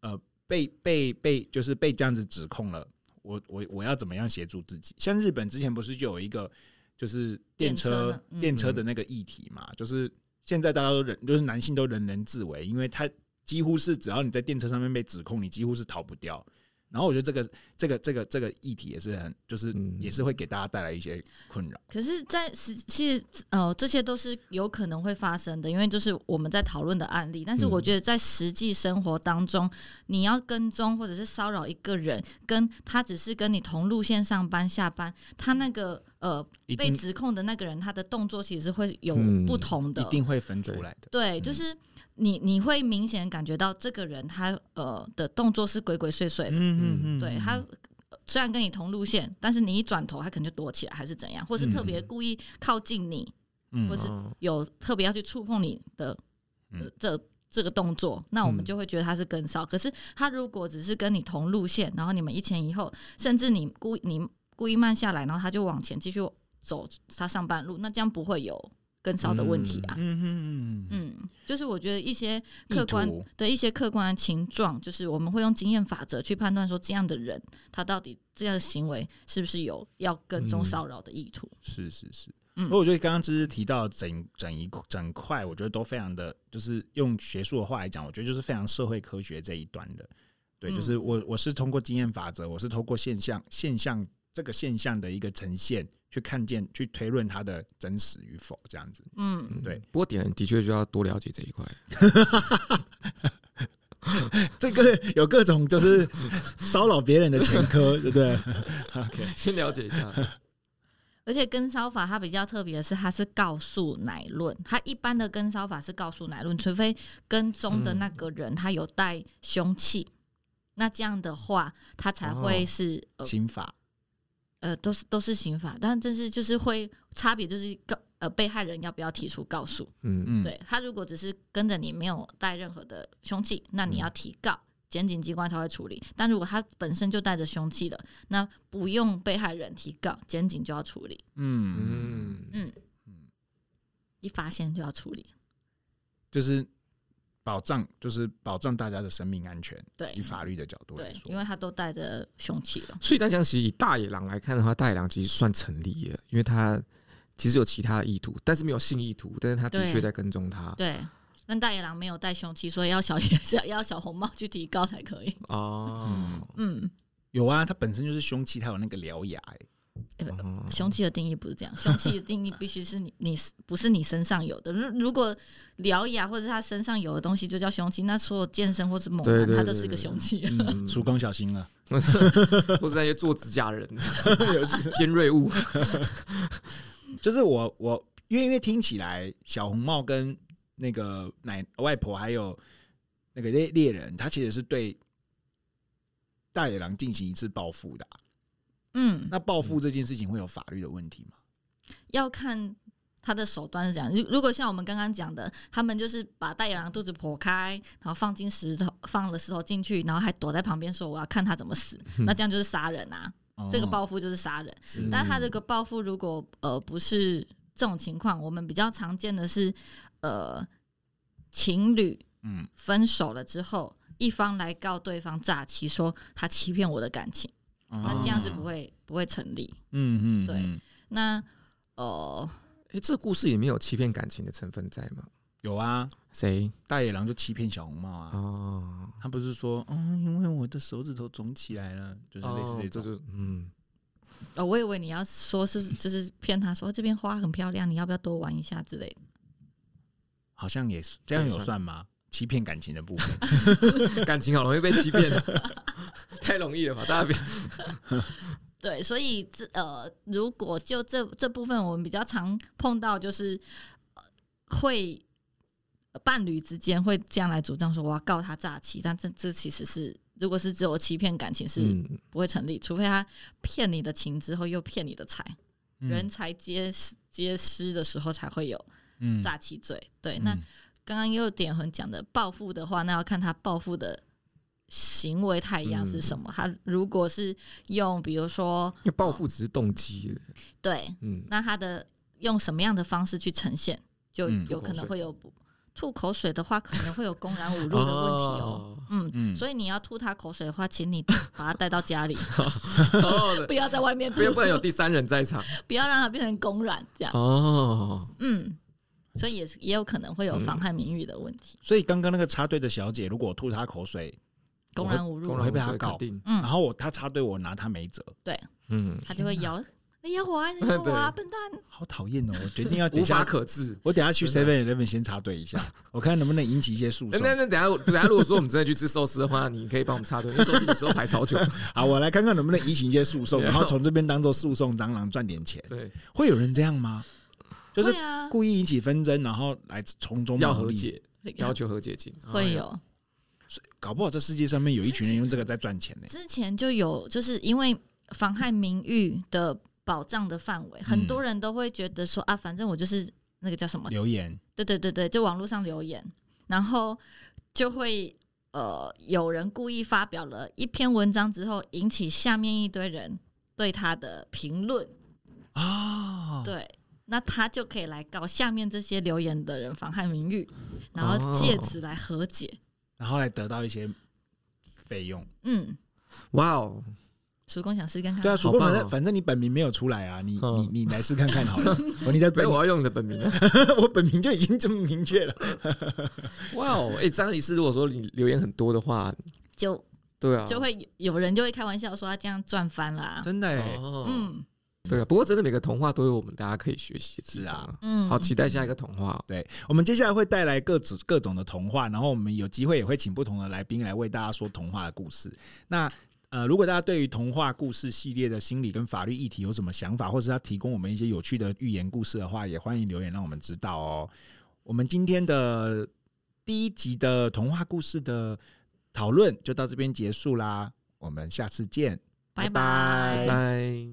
[SPEAKER 2] 呃被被被就是被这样子指控了，我我我要怎么样协助自己？像日本之前不是就有一个就是电车电车的那个议题嘛？就是现在大家都人就是男性都人人自危，因为他几乎是只要你在电车上面被指控，你几乎是逃不掉。然后我觉得这个这个这个这个议题也是很，就是也是会给大家带来一些困扰。
[SPEAKER 3] 可是，在实其实呃，这些都是有可能会发生的，因为就是我们在讨论的案例。但是我觉得在实际生活当中，你要跟踪或者是骚扰一个人，跟他只是跟你同路线上班下班，他那个呃被指控的那个人，他的动作其实会有不同的，
[SPEAKER 2] 一定会分出来的。
[SPEAKER 3] 对，就是。你你会明显感觉到这个人他呃的动作是鬼鬼祟祟的，
[SPEAKER 2] 嗯嗯
[SPEAKER 3] 嗯对他虽然跟你同路线，但是你一转头他可能就躲起来，还是怎样，或是特别故意靠近你，
[SPEAKER 2] 嗯、
[SPEAKER 3] 或是有特别要去触碰你的、呃、这这个动作，那我们就会觉得他是跟骚。可是他如果只是跟你同路线，然后你们一前一后，甚至你故你故意慢下来，然后他就往前继续走他上半路，那这样不会有。跟骚的问题啊，
[SPEAKER 2] 嗯嗯嗯
[SPEAKER 3] 嗯，就是我觉得一些客观的一些客观的情状，就是我们会用经验法则去判断说，这样的人他到底这样的行为是不是有要跟踪骚扰的意图？
[SPEAKER 2] 嗯、是是是，嗯，我觉得刚刚只是提到整整一整块，我觉得都非常的，就是用学术的话来讲，我觉得就是非常社会科学这一端的，对，就是我我是通过经验法则，我是通过现象现象这个现象的一个呈现。去看见，去推论它的真实与否，这样子。
[SPEAKER 3] 嗯，
[SPEAKER 2] 对。
[SPEAKER 1] 不过点的确就要多了解这一块。[laughs]
[SPEAKER 2] 这个有各种就是骚扰别人的前科，对不对？[laughs] OK，
[SPEAKER 1] 先了解一下。
[SPEAKER 3] 而且跟骚法它比较特别的是，它是告诉乃论。它一般的跟骚法是告诉乃论，除非跟踪的那个人他有带凶器，嗯、那这样的话，他才会是、
[SPEAKER 2] 哦呃、刑法。
[SPEAKER 3] 呃，都是都是刑法，但这是就是会差别，就是告呃被害人要不要提出告诉，
[SPEAKER 1] 嗯嗯，
[SPEAKER 3] 对他如果只是跟着你没有带任何的凶器，那你要提告，检警机关才会处理。但如果他本身就带着凶器的，那不用被害人提告，检警就要处理。
[SPEAKER 2] 嗯
[SPEAKER 1] 嗯
[SPEAKER 3] 嗯嗯，一发现就要处理，
[SPEAKER 2] 就是。保障就是保障大家的生命安全。
[SPEAKER 3] 对，
[SPEAKER 2] 以法律的角度来说，
[SPEAKER 3] 因为他都带着凶器了。
[SPEAKER 1] 所以大家其实以大野狼来看的话，大野狼其实算成立了，因为他其实有其他的意图，但是没有性意图，但是他的确在跟踪他。
[SPEAKER 3] 对，但大野狼没有带凶器，所以要小野 [laughs] 是要小红帽去提高才可以。
[SPEAKER 1] 哦，
[SPEAKER 3] 嗯，
[SPEAKER 2] 有啊，它本身就是凶器，它有那个獠牙、欸。
[SPEAKER 3] 哎，凶器的定义不是这样，[laughs] 凶器的定义必须是你你不是你身上有的。如如果獠牙或者他身上有的东西就叫凶器，那所有健身或是猛男他都是一个凶器。
[SPEAKER 2] 叔公 [laughs] 小心了，[laughs]
[SPEAKER 1] 或是那些做指甲人，有尖锐物。
[SPEAKER 2] 就是我我因为因为听起来小红帽跟那个奶外婆还有那个猎猎人，他其实是对大野狼进行一次报复的、啊。嗯，那报复这件事情会有法律的问题吗？
[SPEAKER 3] 要看他的手段是怎样。如如果像我们刚刚讲的，他们就是把大野狼肚子剖开，然后放进石头，放了石头进去，然后还躲在旁边说我要看他怎么死，[laughs] 那这样就是杀人啊！哦、这个报复就是杀人。是但他这个报复如果呃不是这种情况，我们比较常见的是呃情侣嗯分手了之后，嗯、一方来告对方诈欺，说他欺骗我的感情。那这样是不会不会成立。嗯嗯，对。那呃，
[SPEAKER 1] 哎，这故事也没有欺骗感情的成分在吗？
[SPEAKER 2] 有啊，
[SPEAKER 1] 谁？
[SPEAKER 2] 大野狼就欺骗小红帽啊。哦，他不是说，嗯，因为我的手指头肿起来了，就是类似这种。嗯。
[SPEAKER 3] 哦，我以为你要说是就是骗他说这边花很漂亮，你要不要多玩一下之类的？
[SPEAKER 2] 好像也是这样有算吗？欺骗感情的部分，[laughs]
[SPEAKER 1] 感情好容易被欺骗，[laughs] 太容易了吧？大家别 [laughs]
[SPEAKER 3] 对，所以这呃，如果就这这部分，我们比较常碰到，就是会伴侣之间会这样来主张说，我要告他诈欺，但这这其实是，如果是只有欺骗感情是不会成立，除非他骗你的情之后又骗你的财，人财皆皆失的时候才会有诈欺罪。对，那。刚刚又点很讲的报复的话，那要看他报复的行为太一样是什么。嗯、他如果是用，比如说，
[SPEAKER 1] 因为报复只是动机，
[SPEAKER 3] 对，嗯，那他的用什么样的方式去呈现，就有可能会有吐口水的话，可能会有公然侮辱的问题哦。嗯嗯，所以你要吐他口水的话，请你把他带到家里，[laughs] 不要在外面吐，
[SPEAKER 1] 不然有第三人在场，[laughs]
[SPEAKER 3] 不要让他变成公然这样。哦，嗯。所以也是也有可能会有妨害名誉的问题。
[SPEAKER 2] 所以刚刚那个插队的小姐，如果我吐她口水，
[SPEAKER 3] 公然侮辱，
[SPEAKER 2] 我会被她告。嗯，然后我她插队，我拿她没辙。
[SPEAKER 3] 对，嗯，她就会摇，你 [laughs] 要我啊，你要我啊，笨蛋！
[SPEAKER 2] 好讨厌哦！我决定要 [laughs]
[SPEAKER 1] 无法可治。
[SPEAKER 2] 我等下去 Seven Eleven 先插队一下，我看能不能引起一些诉讼。
[SPEAKER 1] 那那等下等下，如果说我们真的去吃寿司的话，你可以帮我们插队，因为寿司有时候排超久。[laughs]
[SPEAKER 2] 好，我来看看能不能引起一些诉讼，然后从这边当做诉讼蟑螂赚点钱。对，会有人这样吗？就是故意引起纷争，然后来从中
[SPEAKER 1] 要和解，要求和解金
[SPEAKER 3] 会有，
[SPEAKER 2] 搞不好这世界上面有一群人用这个在赚钱呢。
[SPEAKER 3] 之前就有，就是因为妨害名誉的保障的范围，很多人都会觉得说啊，反正我就是那个叫什么
[SPEAKER 2] 留言，
[SPEAKER 3] 对对对对，就网络上留言，然后就会呃有人故意发表了一篇文章之后，引起下面一堆人对他的评论。啊，对。那他就可以来告下面这些留言的人妨害名誉，然后借此来和解，哦、
[SPEAKER 2] 然后来得到一些费用。
[SPEAKER 3] 嗯，
[SPEAKER 1] 哇哦，
[SPEAKER 3] 叔公想试看看？
[SPEAKER 2] 对啊，叔公反正反正你本名没有出来啊，你你你来试看看好了。[laughs] 你在
[SPEAKER 1] 本，我要用你的本名，[laughs]
[SPEAKER 2] 我本名就已经这么明确了。[laughs]
[SPEAKER 1] 哇哦，哎，张医师，如果说你留言很多的话，
[SPEAKER 3] 就
[SPEAKER 1] 对啊，
[SPEAKER 3] 就会有人就会开玩笑说他这样赚翻了，啊。
[SPEAKER 2] 真的哎，
[SPEAKER 3] 嗯。
[SPEAKER 1] 对啊，不过真的每个童话都有我们大家可以学习的。是啊，嗯，好期待下一个童话。
[SPEAKER 2] 对，我们接下来会带来各种各种的童话，然后我们有机会也会请不同的来宾来为大家说童话的故事。那呃，如果大家对于童话故事系列的心理跟法律议题有什么想法，或是要提供我们一些有趣的寓言故事的话，也欢迎留言让我们知道哦。我们今天的第一集的童话故事的讨论就到这边结束啦，我们下次见，
[SPEAKER 3] 拜拜。
[SPEAKER 1] 拜拜。